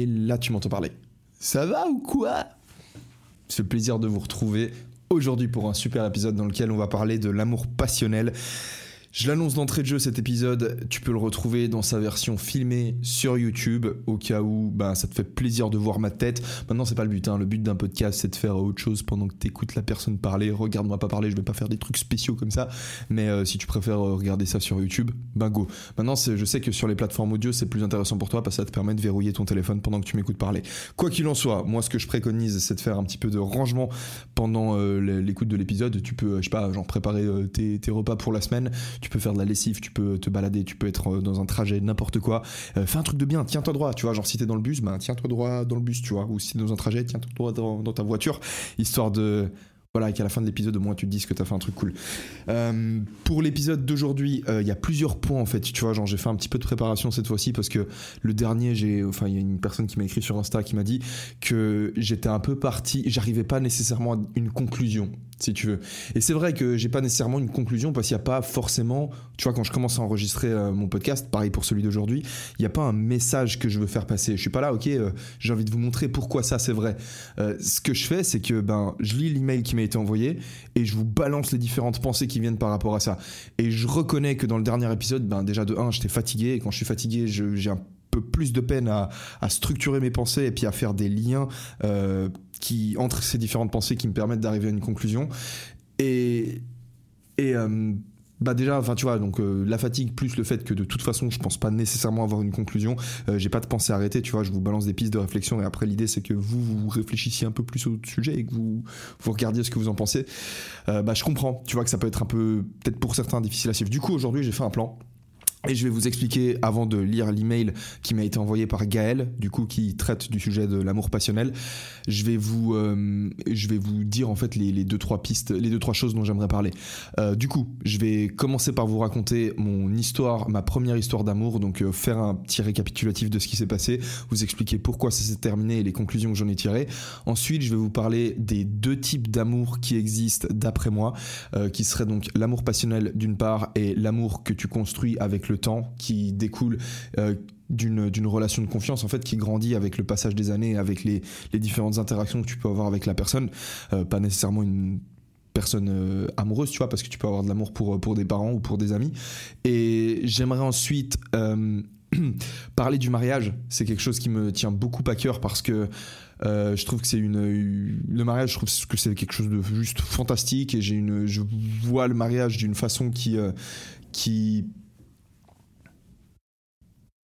Et là, tu m'entends parler. Ça va ou quoi? C'est le plaisir de vous retrouver aujourd'hui pour un super épisode dans lequel on va parler de l'amour passionnel. Je l'annonce d'entrée de jeu cet épisode, tu peux le retrouver dans sa version filmée sur YouTube au cas où ben, ça te fait plaisir de voir ma tête. Maintenant c'est pas le but, hein. le but d'un podcast c'est de faire autre chose pendant que tu écoutes la personne parler. Regarde-moi pas parler, je vais pas faire des trucs spéciaux comme ça, mais euh, si tu préfères euh, regarder ça sur YouTube, ben go. Maintenant je sais que sur les plateformes audio c'est plus intéressant pour toi parce que ça te permet de verrouiller ton téléphone pendant que tu m'écoutes parler. Quoi qu'il en soit, moi ce que je préconise c'est de faire un petit peu de rangement pendant euh, l'écoute de l'épisode. Tu peux, je sais pas, genre préparer tes repas pour la semaine tu peux faire de la lessive, tu peux te balader, tu peux être euh, dans un trajet, n'importe quoi. Euh, fais un truc de bien, tiens-toi droit, tu vois. Genre si t'es dans le bus, ben tiens-toi droit dans le bus, tu vois. Ou si t'es dans un trajet, tiens-toi droit dans, ta voiture, histoire de. Voilà, qu'à la fin de l'épisode, au moins tu te dises que t'as fait un truc cool. Euh, pour l'épisode d'aujourd'hui, il y a plusieurs points en fait. Tu vois, genre j'ai fait un petit peu de préparation cette fois-ci parce que le dernier, j'ai, enfin, il y a une personne qui m'a écrit sur Insta qui m'a dit que j'étais un peu parti, j'arrivais pas nécessairement à une conclusion, si tu veux. Et c'est vrai que j'ai pas nécessairement une conclusion parce qu'il n'y a pas forcément, tu vois, quand je commence à enregistrer euh, mon podcast, pareil pour celui d'aujourd'hui, il n'y a pas un message que je veux faire passer. Je suis pas là, ok, euh, j'ai envie de vous montrer pourquoi ça c'est vrai. Euh, ce que je fais, c'est que ben, je lis l'email qui m'a été envoyé et je vous balance les différentes pensées qui viennent par rapport à ça. Et je reconnais que dans le dernier épisode, ben, déjà de 1, j'étais fatigué et quand je suis fatigué, j'ai un peu plus de peine à, structurer mes pensées et puis à faire des liens qui entre ces différentes pensées qui me permettent d'arriver à une conclusion. Et, et euh, bah déjà, enfin tu vois, donc euh, la fatigue plus le fait que de toute façon je pense pas nécessairement avoir une conclusion, euh, j'ai pas de pensée arrêtée, tu vois, je vous balance des pistes de réflexion et après l'idée c'est que vous vous réfléchissiez un peu plus au sujet et que vous vous regardiez ce que vous en pensez. Euh, bah je comprends, tu vois que ça peut être un peu peut-être pour certains difficile à suivre. Du coup aujourd'hui j'ai fait un plan. Et je vais vous expliquer, avant de lire l'email qui m'a été envoyé par Gaël, du coup, qui traite du sujet de l'amour passionnel, je vais vous, euh, je vais vous dire en fait les, deux trois pistes, les deux trois choses dont j'aimerais parler. Euh, du coup, je vais commencer par vous raconter mon histoire, ma première histoire d'amour, donc euh, faire un petit récapitulatif de ce qui s'est passé, vous expliquer pourquoi ça s'est terminé et les conclusions que j'en ai tirées. Ensuite, je vais vous parler des deux types d'amour qui existent d'après moi, euh, qui seraient donc l'amour passionnel d'une part et l'amour que tu construis avec le temps, qui découle euh, d'une relation de confiance en fait qui grandit avec le passage des années, avec les, les différentes interactions que tu peux avoir avec la personne, Euh, pas nécessairement une personne euh, amoureuse, tu vois, parce que tu peux avoir de l'amour pour, pour des parents ou pour des amis. Et j'aimerais ensuite euh, parler du mariage. C'est quelque chose qui me tient beaucoup à cœur parce que je trouve que c'est une, le mariage. Je trouve que c'est quelque chose de juste fantastique et j'ai une, je vois le mariage d'une façon qui, qui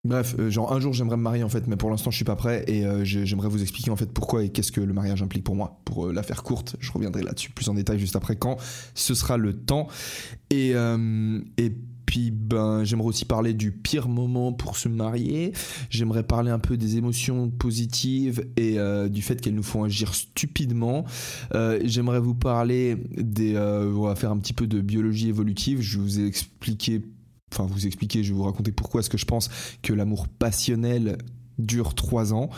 Bref, euh, genre un jour j'aimerais me marier en fait, mais pour l'instant je suis pas prêt et euh, j'ai- j'aimerais vous expliquer en fait pourquoi et qu'est-ce que le mariage implique pour moi. Pour euh, la faire courte, je reviendrai là-dessus plus en détail juste après quand ce sera le temps. Et, euh, et puis ben j'aimerais aussi parler du pire moment pour se marier. J'aimerais parler un peu des émotions positives et du fait qu'elles nous font agir stupidement. J'aimerais vous parler des, on va faire un petit peu de biologie évolutive. Je vous ai expliqué enfin vous expliquer, je vais vous raconter pourquoi est-ce que je pense que l'amour passionnel dure trois ans.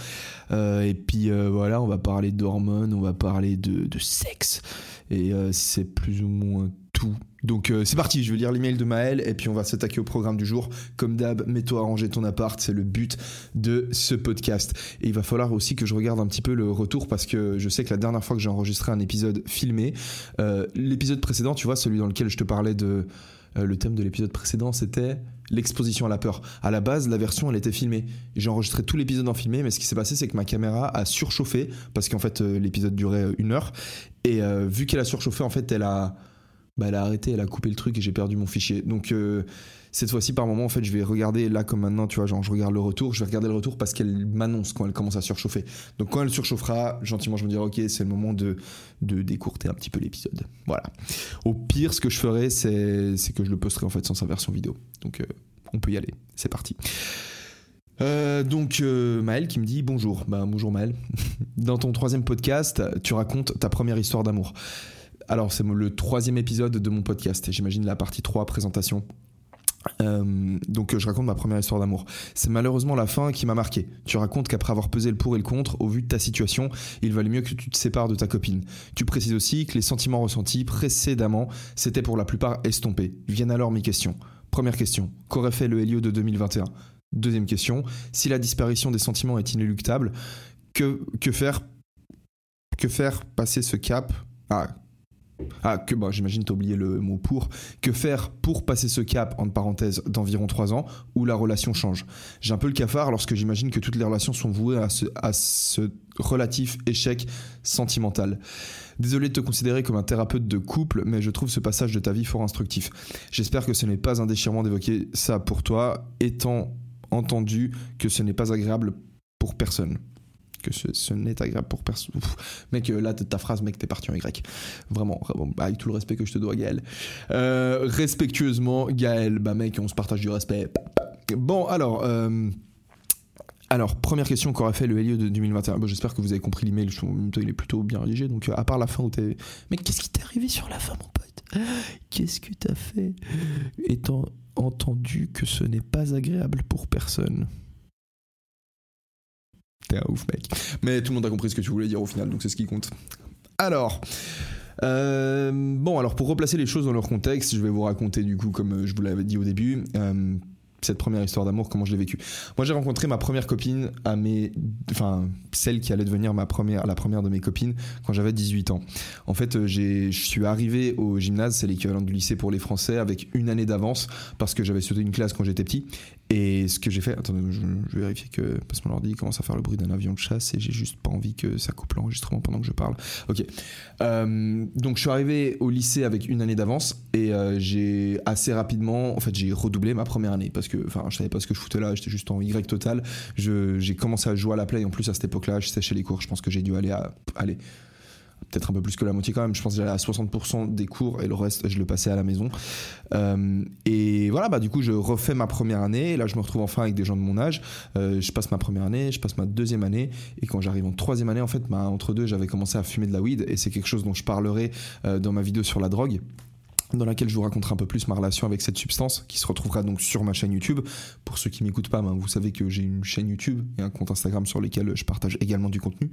Euh, et puis euh, voilà, on va parler d'hormones, on va parler de, sexe. Et euh, c'est plus ou moins tout. Donc c'est parti, je vais lire l'email de Maël et puis on va s'attaquer au programme du jour. Comme d'hab, mets-toi à ranger ton appart, c'est le but de ce podcast. Et il va falloir aussi que je regarde un petit peu le retour parce que je sais que la dernière fois que j'ai enregistré un épisode filmé, l'épisode précédent, tu vois, celui dans lequel je te parlais de... euh, le thème de l'épisode précédent, c'était l'exposition à la peur. À la base, la version, elle était filmée. J'ai enregistré tout l'épisode en filmé, mais ce qui s'est passé, c'est que ma caméra a surchauffé, parce qu'en fait, euh, l'épisode durait euh, une heure. Et vu qu'elle a surchauffé, en fait, elle a, bah, elle a arrêté, elle a coupé le truc et j'ai perdu mon fichier. Donc, euh, cette fois-ci, par moment, en fait, je vais regarder, là, comme maintenant, tu vois, genre, je regarde le retour, je vais regarder le retour parce qu'elle m'annonce quand elle commence à surchauffer. Donc, quand elle surchauffera, gentiment, je me dirai, ok, c'est le moment de, de décourter un petit peu l'épisode. Voilà. Au pire, ce que je ferai, c'est que je le posterai en fait sans sa version vidéo. Donc, euh, on peut y aller. C'est parti. Euh, donc Maël qui me dit bonjour. Bah, bonjour Maël. Dans ton troisième podcast, tu racontes ta première histoire d'amour. Alors c'est le troisième épisode de mon podcast j'imagine la partie 3 présentation. Euh, donc je raconte ma première histoire d'amour. C'est malheureusement la fin qui m'a marqué. Tu racontes qu'après avoir pesé le pour et le contre, au vu de ta situation, il valait mieux que tu te sépares de ta copine. Tu précises aussi que les sentiments ressentis précédemment s'étaient pour la plupart estompés. Viennent alors mes questions. Première question, qu'aurait fait le Helio de 2021 Deuxième question, si la disparition des sentiments est inéluctable, que, que faire que faire passer ce cap? Ah, ah, que bah, j'imagine t'as oublié le mot pour. Que faire pour passer ce cap, entre parenthèses, d'environ 3 ans, où la relation change? J'ai un peu le cafard lorsque j'imagine que toutes les relations sont vouées à ce, à ce relatif échec sentimental. Désolé de te considérer comme un thérapeute de couple, mais je trouve ce passage de ta vie fort instructif. J'espère que ce n'est pas un déchirement d'évoquer ça pour toi, étant entendu que ce n'est pas agréable pour personne que ce, n'est agréable pour personne. Mec, euh, là, ta phrase, mec, t'es parti en Y. Vraiment, avec tout le respect que je te dois, Gaël. Euh, respectueusement, Gaël, bah mec, on se partage du respect. Bon, alors... Euh, alors, première question qu'aurait fait le Helio de 2021. Bon, J'espère que vous avez compris l'email. Il est plutôt bien rédigé. Donc, à part la fin où t'es. Mais qu'est-ce qui t'est arrivé sur la fin, mon pote? Qu'est-ce que t'as fait Étant entendu que ce n'est pas agréable pour personne? T'es un ouf, mec. Mais tout le monde a compris ce que tu voulais dire au final, donc c'est ce qui compte. Alors. Euh, bon, alors pour replacer les choses dans leur contexte, je vais vous raconter du coup, comme je vous l'avais dit au début, euh, cette première histoire d'amour, comment je l'ai vécue. Moi, j'ai rencontré ma première copine à mes, enfin, celle qui allait devenir ma première, la première de mes copines quand j'avais 18 ans. En fait, euh, je suis arrivé au gymnase, c'est l'équivalent du lycée pour les Français, avec une année d'avance parce que j'avais sauté une classe quand j'étais petit. Et ce que j'ai fait, attendez, je, vais vérifier que parce que mon ordi commence à faire le bruit d'un avion de chasse et j'ai juste pas envie que ça coupe l'enregistrement pendant que je parle. Ok. Euh, donc je suis arrivé au lycée avec une année d'avance et euh, j'ai assez rapidement, en fait, j'ai redoublé ma première année parce que, enfin, je savais pas ce que je foutais là, j'étais juste en Y total. j'ai commencé à jouer à la play en plus à cette époque-là, je séchais les cours. Je pense que j'ai dû aller à, aller peut-être un peu plus que la moitié quand même. Je pense que j'allais à 60% des cours et le reste, je le passais à la maison. Euh, et voilà, bah, du coup, je refais ma première année. Là, je me retrouve enfin avec des gens de mon âge. Euh, je passe ma première année, je passe ma deuxième année. Et quand j'arrive en troisième année, en fait, bah, entre deux, j'avais commencé à fumer de la weed. Et c'est quelque chose dont je parlerai euh, dans ma vidéo sur la drogue dans laquelle je vous raconterai un peu plus ma relation avec cette substance qui se retrouvera donc sur ma chaîne YouTube. Pour ceux qui m'écoutent pas, bah, vous savez que j'ai une chaîne YouTube et un compte Instagram sur lesquels je partage également du contenu.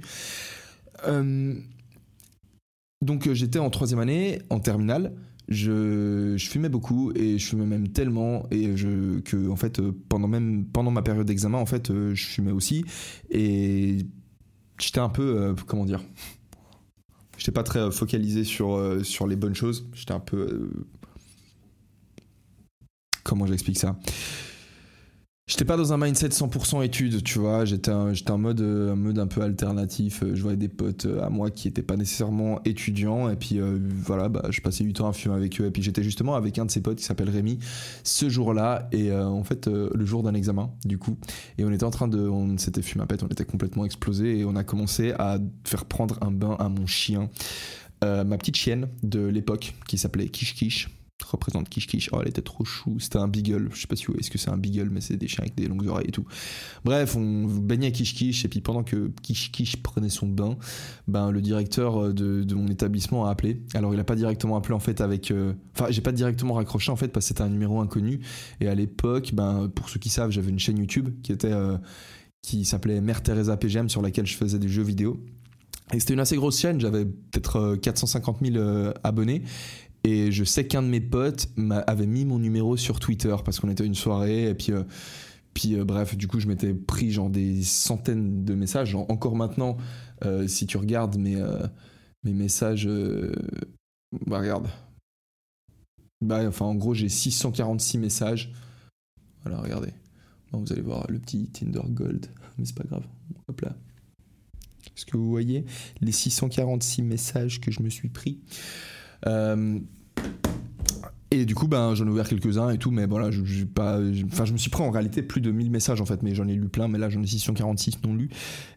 Donc euh, j'étais en troisième année, en terminale. Je, fumais beaucoup et je fumais même tellement et que en fait euh, pendant même pendant ma période d'examen en fait euh, je fumais aussi. Et j'étais un peu comment dire? J'étais pas très focalisé sur sur les bonnes choses. J'étais un peu comment j'explique ça? J'étais pas dans un mindset 100% études, tu vois. J'étais en mode, euh, un mode un peu alternatif. Je voyais des potes euh, à moi qui étaient pas nécessairement étudiants. Et puis euh, voilà, bah, je passais du temps à fumer avec eux. Et puis j'étais justement avec un de ses potes qui s'appelle Rémi ce jour-là. Et en fait, le jour d'un examen, du coup. Et on était en train de. On s'était fumé à pète, on était complètement explosé. Et on a commencé à faire prendre un bain à mon chien. ma petite chienne de l'époque qui s'appelait Kish Kish représente Kish Kish. Oh, elle était trop chou. C'était un beagle. Je sais pas si vous voyez ce que c'est un beagle, mais c'est des chiens avec des longues oreilles et tout. Bref, on baignait Kish Kish. Et puis pendant que Kish Kish prenait son bain, ben, le directeur euh, de, mon établissement a appelé. Alors, il a pas directement appelé en fait avec. Euh, enfin, j'ai pas directement raccroché en fait parce que c'était un numéro inconnu. Et à l'époque, ben, pour ceux qui savent, j'avais une chaîne YouTube qui était. Euh, qui s'appelait Mère Teresa PGM sur laquelle je faisais des jeux vidéo. Et c'était une assez grosse chaîne, j'avais peut-être 450 000 abonnés. Et je sais qu'un de mes potes avait mis mon numéro sur Twitter parce qu'on était à une soirée et puis. Euh, puis euh, bref, du coup, je m'étais pris genre des centaines de messages. encore maintenant, euh, si tu regardes mes, mes messages, bah regarde. Bah enfin, en gros, j'ai 646 messages. Voilà, regardez. vous allez voir le petit Tinder Gold, mais c'est pas grave. Hop là. Est-ce que vous voyez les 646 messages que je me suis pris? Et du coup, ben, j'en ai ouvert quelques-uns et tout, mais voilà, je, je, pas, enfin, je me suis pris en réalité plus de 1000 messages en fait, mais j'en ai lu plein, mais là j'en ai 646 non lus.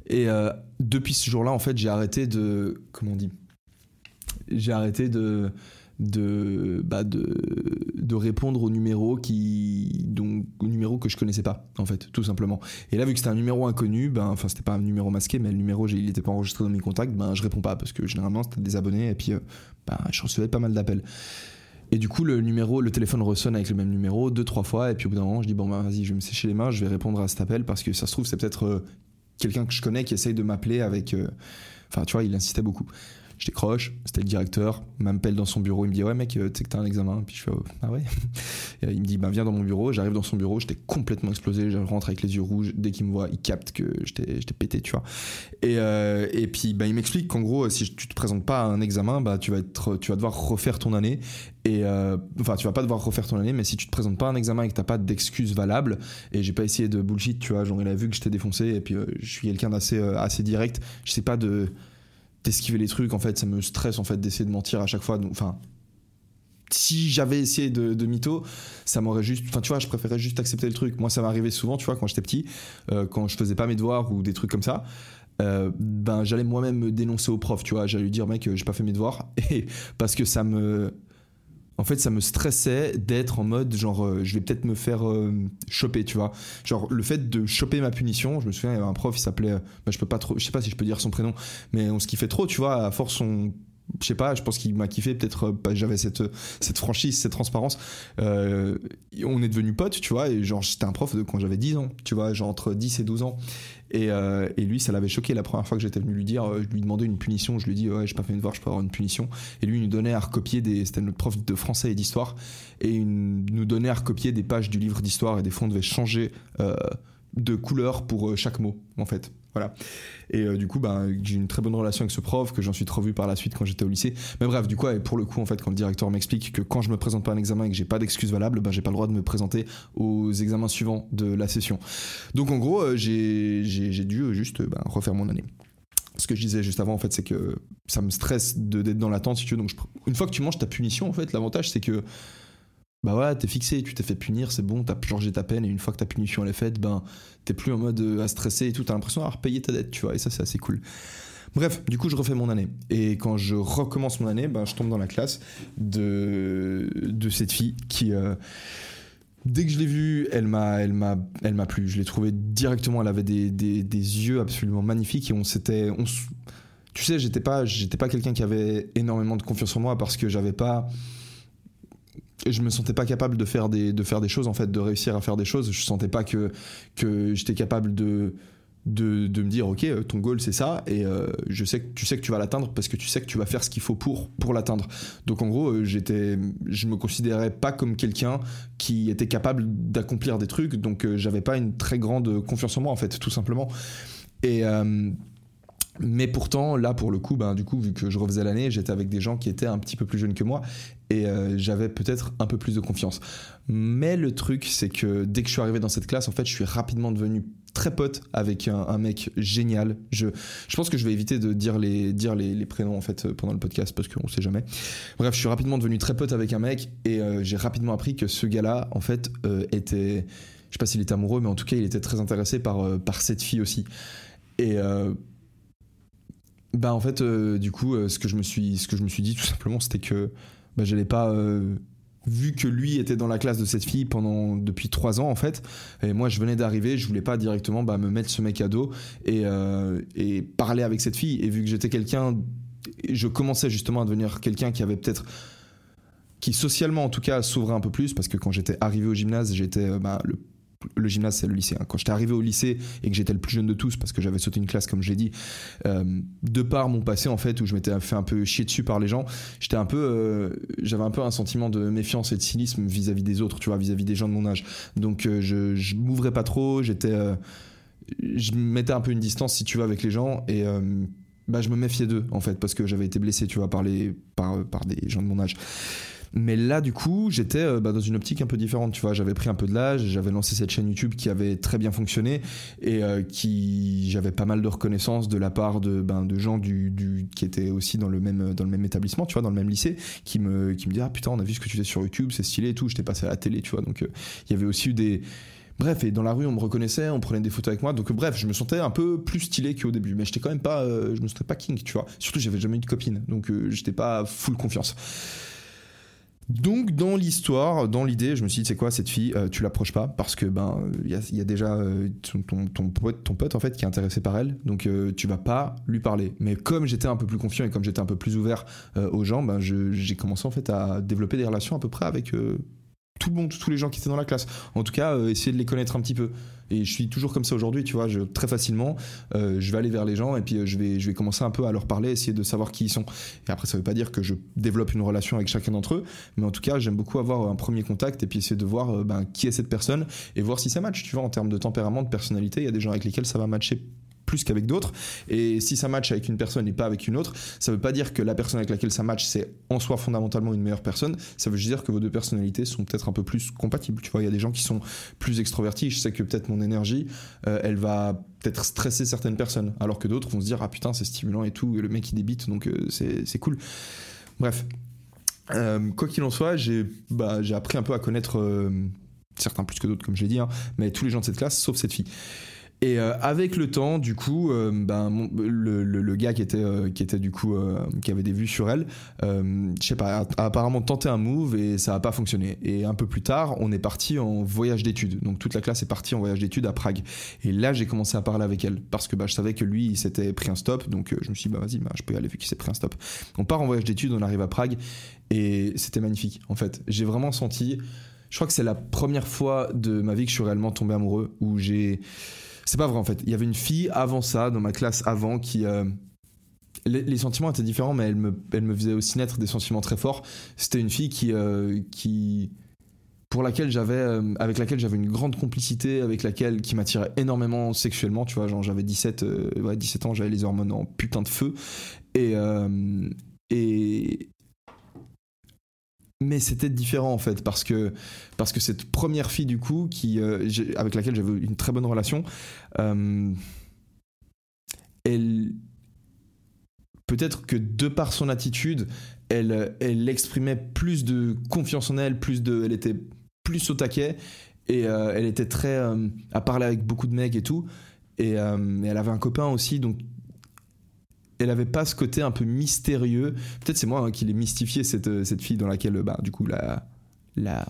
Et euh, depuis ce jour-là, en fait, j'ai arrêté de. Comment on dit? J'ai arrêté de de, bah de, de répondre au numéro qui, donc, au numéro que je connaissais pas, en fait, tout simplement. Et là, vu que c'était un numéro inconnu, ben, enfin, c'était pas un numéro masqué, mais le numéro, il n'était pas enregistré dans mes contacts, ben, je réponds pas parce que généralement, c'était des abonnés et puis, euh, ben, je recevais pas mal d'appels. Et du coup, le numéro, le téléphone ressonne avec le même numéro deux, trois fois. Et puis au bout d'un moment, je dis bon, bah, vas-y, je vais me sécher les mains, je vais répondre à cet appel parce que ça se trouve, c'est peut-être euh, quelqu'un que je connais qui essaye de m'appeler avec. euh, Enfin, tu vois, il insistait beaucoup. Je décroche, c'était le directeur, il m'appelle dans son bureau, il me dit ouais mec, euh, tu sais que t'as un examen, puis je fais oh, ah ouais? Et il me dit bah viens dans mon bureau, j'arrive dans son bureau, j'étais complètement explosé, je rentre avec les yeux rouges, dès qu'il me voit, il capte que j'étais pété, tu vois. Et, euh, et puis bah il m'explique qu'en gros si tu te présentes pas à un examen, bah tu vas être, tu vas devoir refaire ton année et euh, enfin tu vas pas devoir refaire ton année, mais si tu te présentes pas à un examen et que t'as pas d'excuses valables, et j'ai pas essayé de bullshit, tu vois, genre il a vu que j'étais défoncé et puis je suis quelqu'un d'assez assez direct, je sais pas de d'esquiver les trucs en fait ça me stresse en fait d'essayer de mentir à chaque fois. Donc enfin si j'avais essayé de, mytho ça m'aurait juste enfin tu vois je préférais juste accepter le truc. Moi ça m'arrivait souvent tu vois quand j'étais petit euh, quand je faisais pas mes devoirs ou des trucs comme ça euh, ben j'allais moi-même me dénoncer au prof tu vois. J'allais lui dire mec euh, j'ai pas fait mes devoirs. Et parce que ça me en fait ça me stressait d'être en mode genre euh, je vais peut-être me faire euh, choper tu vois. Genre le fait de choper ma punition je me souviens il y avait un prof il s'appelait euh, bah, je peux pas trop je sais pas si je peux dire son prénom mais on se kiffait trop tu vois à force on je sais pas, je pense qu'il m'a kiffé, peut-être euh, bah, j'avais cette, cette franchise, cette transparence. Euh, on est devenus potes, tu vois, et genre c'était un prof de quand j'avais 10 ans, tu vois, genre entre 10 et 12 ans. Et, euh, lui, ça l'avait choqué la première fois que j'étais venu lui dire, euh, je lui demandais une punition, je lui dis, ouais, j'ai pas fait mes devoirs, je peux avoir une punition. Et lui, il nous donnait à recopier des, c'était notre prof de français et d'histoire, et nous donnait à recopier des pages du livre d'histoire, et des fois on devait changer euh, de couleur pour euh, chaque mot, en fait. Et euh, du coup, ben, j'ai une très bonne relation avec ce prof, que j'en suis trop vu par la suite quand j'étais au lycée. Mais bref, du coup, et pour le coup, en fait, quand le directeur m'explique que quand je me présente pas à un examen et que j'ai pas d'excuse valable, ben, j'ai pas le droit de me présenter aux examens suivants de la session. Donc en gros, euh, j'ai dû euh, juste ben, refaire mon année. Ce que je disais juste avant, en fait, c'est que ça me stresse d'être dans l'attente, si tu veux. Donc, une fois que tu manges ta punition, en fait, l'avantage, c'est que bah ouais, t'es fixé, tu t'es fait punir, c'est bon, t'as purgé ta peine, et une fois que ta punition elle est faite, ben t'es plus en mode euh, à stresser et tout, t'as l'impression d'avoir payé ta dette, tu vois, et ça c'est assez cool. Bref, du coup je refais mon année. Et quand je recommence mon année, ben, je tombe dans la classe de, de cette fille qui... euh, Dès que je l'ai vue, elle m'a, elle m'a, elle m'a plu. Je l'ai trouvée directement. Elle avait des, des, yeux absolument magnifiques et on s'était, on, tu sais, j'étais pas, j'étais pas quelqu'un qui avait énormément de confiance en moi parce que j'avais pas, je me sentais pas capable de faire des, de faire des choses en fait, de réussir à faire des choses. Je sentais pas que que j'étais capable de de, me dire ok euh, ton goal c'est ça et euh, je sais que tu sais que tu vas l'atteindre parce que tu sais que tu vas faire ce qu'il faut pour pour l'atteindre. Donc en gros euh, j'étais je me considérais pas comme quelqu'un qui était capable d'accomplir des trucs. Donc j'avais pas une très grande confiance en moi en fait tout simplement. Et mais pourtant, là, pour le coup, ben, du coup, vu que je refaisais l'année, j'étais avec des gens qui étaient un petit peu plus jeunes que moi et euh, j'avais peut-être un peu plus de confiance. Mais le truc, c'est que dès que je suis arrivé dans cette classe, en fait, je suis rapidement devenu très pote avec un, mec génial. Je, je pense que je vais éviter de dire les, dire les, prénoms en fait pendant le podcast parce qu'on sait jamais. Bref, je suis rapidement devenu très pote avec un mec et euh, j'ai rapidement appris que ce gars-là, en fait, euh, était, je sais pas s'il était amoureux, mais en tout cas, il était très intéressé par, par cette fille aussi. Et bah en fait, euh, du coup, euh, ce que je me suis, ce que je me suis dit tout simplement, c'était que bah, j'allais pas. euh, vu que lui était dans la classe de cette fille pendant depuis trois ans en fait, et moi je venais d'arriver, je voulais pas directement bah, me mettre ce mec à dos et, et parler avec cette fille. Et vu que j'étais quelqu'un, je commençais justement à devenir quelqu'un qui avait peut-être qui socialement en tout cas s'ouvrait un peu plus parce que quand j'étais arrivé au gymnase j'étais bah, le le gymnase c'est le lycée. Quand j'étais arrivé au lycée et que j'étais le plus jeune de tous parce que j'avais sauté une classe comme je l'ai dit euh, de par mon passé en fait où je m'étais fait un peu chier dessus par les gens j'étais un peu euh, j'avais un peu un sentiment de méfiance et de cynisme vis-à-vis des autres tu vois vis-à-vis des gens de mon âge. Donc euh, je, je m'ouvrais pas trop j'étais je mettais un peu une distance si tu veux avec les gens et bah je me méfiais d'eux en fait parce que j'avais été blessé tu vois par les par, par des gens de mon âge mais là, du coup, j'étais euh, bah, dans une optique un peu différente. Tu vois, j'avais pris un peu de l'âge, j'avais lancé cette chaîne YouTube qui avait très bien fonctionné et euh, qui j'avais pas mal de reconnaissance de la part de, ben, de gens du, qui étaient aussi dans le même dans le même établissement, tu vois, dans le même lycée, qui me qui me disaient ah putain, on a vu ce que tu fais sur YouTube, c'est stylé et tout. J'étais passé à la télé, tu vois. Donc euh, il y avait aussi eu des Bref, et dans la rue, on me reconnaissait, on prenait des photos avec moi. Donc, bref, je me sentais un peu plus stylé qu'au début. Mais j'étais quand même pas, euh, je me sentais pas king, tu vois. Surtout, j'avais jamais eu de copine. Donc, euh, j'étais pas full confiance. Donc dans l'histoire, dans l'idée, je me suis dit c'est quoi cette fille, euh, tu l'approches pas parce que ben il y a, déjà euh, ton, pote, en fait qui est intéressé par elle, donc euh, tu vas pas lui parler. Mais comme j'étais un peu plus confiant et comme j'étais un peu plus ouvert aux gens, ben j'ai commencé en fait à développer des relations à peu près avec tout le monde, tous les gens qui étaient dans la classe. En tout cas, euh, essayer de les connaître un petit peu. Et je suis toujours comme ça aujourd'hui, tu vois, très facilement, euh, je vais aller vers les gens et puis euh, je vais, je vais commencer un peu à leur parler, essayer de savoir qui ils sont. Et après, ça veut pas dire que je développe une relation avec chacun d'entre eux, mais en tout cas, j'aime beaucoup avoir un premier contact et puis essayer de voir ben, qui est cette personne et voir si ça match, tu vois, en termes de tempérament, de personnalité. Il y a des gens avec lesquels ça va matcher plus qu'avec d'autres. Et si ça match avec une personne et pas avec une autre, ça veut pas dire que la personne avec laquelle ça match, c'est en soi fondamentalement une meilleure personne. Ça veut juste dire que vos deux personnalités sont peut-être un peu plus compatibles. Tu vois, il y a des gens qui sont plus extrovertis. Je sais que peut-être mon énergie, euh, elle va peut-être stresser certaines personnes, alors que d'autres vont se dire ah putain c'est stimulant et tout, et le mec il débite donc euh, c'est cool. Bref, Euh, quoi qu'il en soit, j'ai bah, j'ai appris un peu à connaître euh, certains plus que d'autres comme je l'ai dit, hein, mais tous les gens de cette classe sauf cette fille. Et euh, avec le temps, du coup, euh, ben, le, le- gars qui était, euh, qui était du coup, qui avait des vues sur elle, je sais pas, a, apparemment tenté un move et ça a pas fonctionné. Et un peu plus tard, on est parti en voyage d'études. Donc toute la classe est partie en voyage d'études à Prague. Et là, j'ai commencé à parler avec elle parce que bah, je savais que lui, il s'était pris un stop. Donc je me suis dit, bah vas-y, bah, je peux y aller vu qu'il s'est pris un stop. On part en voyage d'études, on arrive à Prague et c'était magnifique. En fait, j'ai vraiment senti. Je crois que c'est la première fois de ma vie que je suis réellement tombé amoureux où j'ai c'est pas vrai en fait. Il y avait une fille avant ça, dans ma classe avant, qui. euh, les, sentiments étaient différents, mais elle me, elle me faisait aussi naître des sentiments très forts. C'était une fille qui. euh, qui pour laquelle j'avais euh, avec laquelle j'avais une grande complicité avec laquelle qui m'attirait énormément sexuellement tu vois genre j'avais 17 euh, ouais, 17 ans j'avais les hormones en putain de feu et mais c'était différent en fait parce que parce que cette première fille du coup qui euh, avec laquelle j'avais une très bonne relation euh, elle peut-être que de par son attitude elle elle exprimait plus de confiance en elle plus de elle était plus au taquet et euh, elle était très à parler avec beaucoup de mecs et tout et, et elle avait un copain aussi donc elle avait pas ce côté un peu mystérieux peut-être c'est moi hein, qui l'ai mystifié cette, cette fille dans laquelle bah, du coup la la,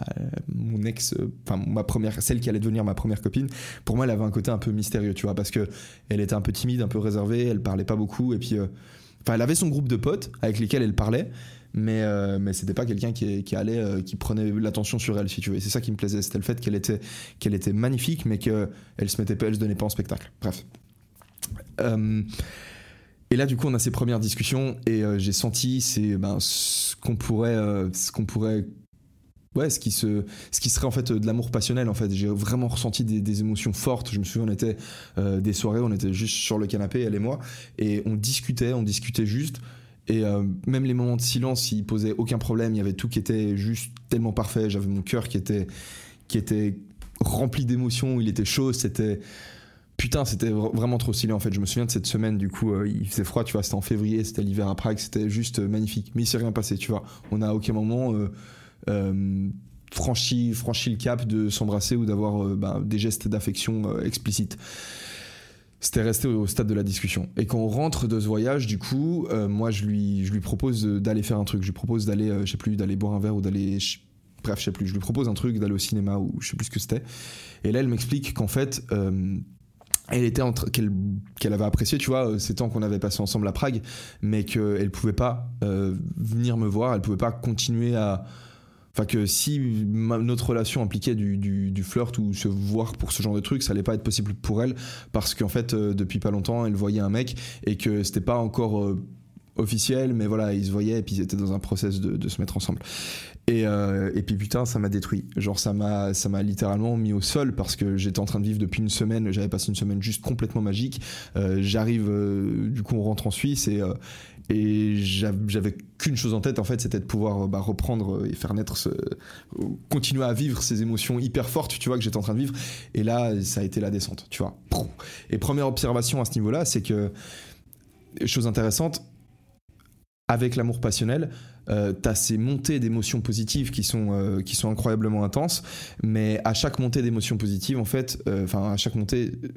mon ex, euh, enfin ma première, celle qui allait devenir ma première copine, pour moi elle avait un côté un peu mystérieux, tu vois, parce que elle était un peu timide, un peu réservée, elle parlait pas beaucoup, et puis, euh, enfin elle avait son groupe de potes avec lesquels elle parlait, mais euh, mais c'était pas quelqu'un qui, allait, euh, qui prenait l'attention sur elle, si tu veux. C'est ça qui me plaisait, c'était le fait qu'elle était qu'elle était magnifique, mais que elle se mettait pas, elle se donnait pas en spectacle. Bref. Euh, et là, du coup, on a ces premières discussions et euh, j'ai senti c'est ben, ce qu'on pourrait, euh, ce qu'on pourrait, ouais, ce qui se, ce qui serait en fait euh, de l'amour passionnel. En fait, j'ai vraiment ressenti des, émotions fortes. Je me souviens, on était des soirées, on était juste sur le canapé, elle et moi, et on discutait, on discutait juste. Et même les moments de silence, ils posaient aucun problème. Il y avait tout qui était juste tellement parfait. J'avais mon cœur qui était, qui était rempli d'émotions. Il était chaud. C'était Putain, c'était vr- vraiment trop stylé en fait. Je me souviens de cette semaine, du coup, euh, il faisait froid, tu vois, c'était en février, c'était l'hiver à Prague, c'était juste euh, magnifique. Mais il s'est rien passé, tu vois. On a à aucun moment euh, franchi, franchi le cap de s'embrasser ou d'avoir ben, des gestes d'affection explicites. C'était resté au, stade de la discussion. Et quand on rentre de ce voyage, du coup, moi je lui, je lui propose d'aller faire un truc. Je lui propose d'aller, je plus, d'aller boire un verre ou d'aller. Bref, je sais plus. Je lui propose un truc, d'aller au cinéma ou je sais plus ce que c'était. Et là, elle m'explique qu'en fait. Elle était en train qu'elle qu'elle avait apprécié tu vois euh, ces temps qu'on avait passé ensemble à Prague mais qu'elle pouvait pas euh, venir me voir elle pouvait pas continuer à enfin que si notre relation impliquait du, du, flirt ou se voir pour ce genre de truc ça allait pas être possible pour elle parce qu'en fait euh, depuis pas longtemps elle voyait un mec et que c'était pas encore officiel mais voilà ils se voyaient et puis ils étaient dans un process de, se mettre ensemble et, euh, et puis putain, ça m'a détruit. Genre ça m'a, ça m'a littéralement mis au sol parce que j'étais en train de vivre depuis une semaine. J'avais passé une semaine juste complètement magique. Euh, j'arrive, euh, du coup, on rentre en Suisse et et j'av- j'avais qu'une chose en tête en fait, c'était de pouvoir bah, reprendre et faire naître, continuer à vivre ces émotions hyper fortes, tu vois, que j'étais en train de vivre. Et là, ça a été la descente, tu vois. Et première observation à ce niveau-là, c'est que chose intéressante avec l'amour passionnel, euh, t'as ces montées d'émotions positives qui sont euh, qui sont incroyablement intenses, mais à chaque montée d'émotions positives, en fait, euh, enfin à chaque montée euh,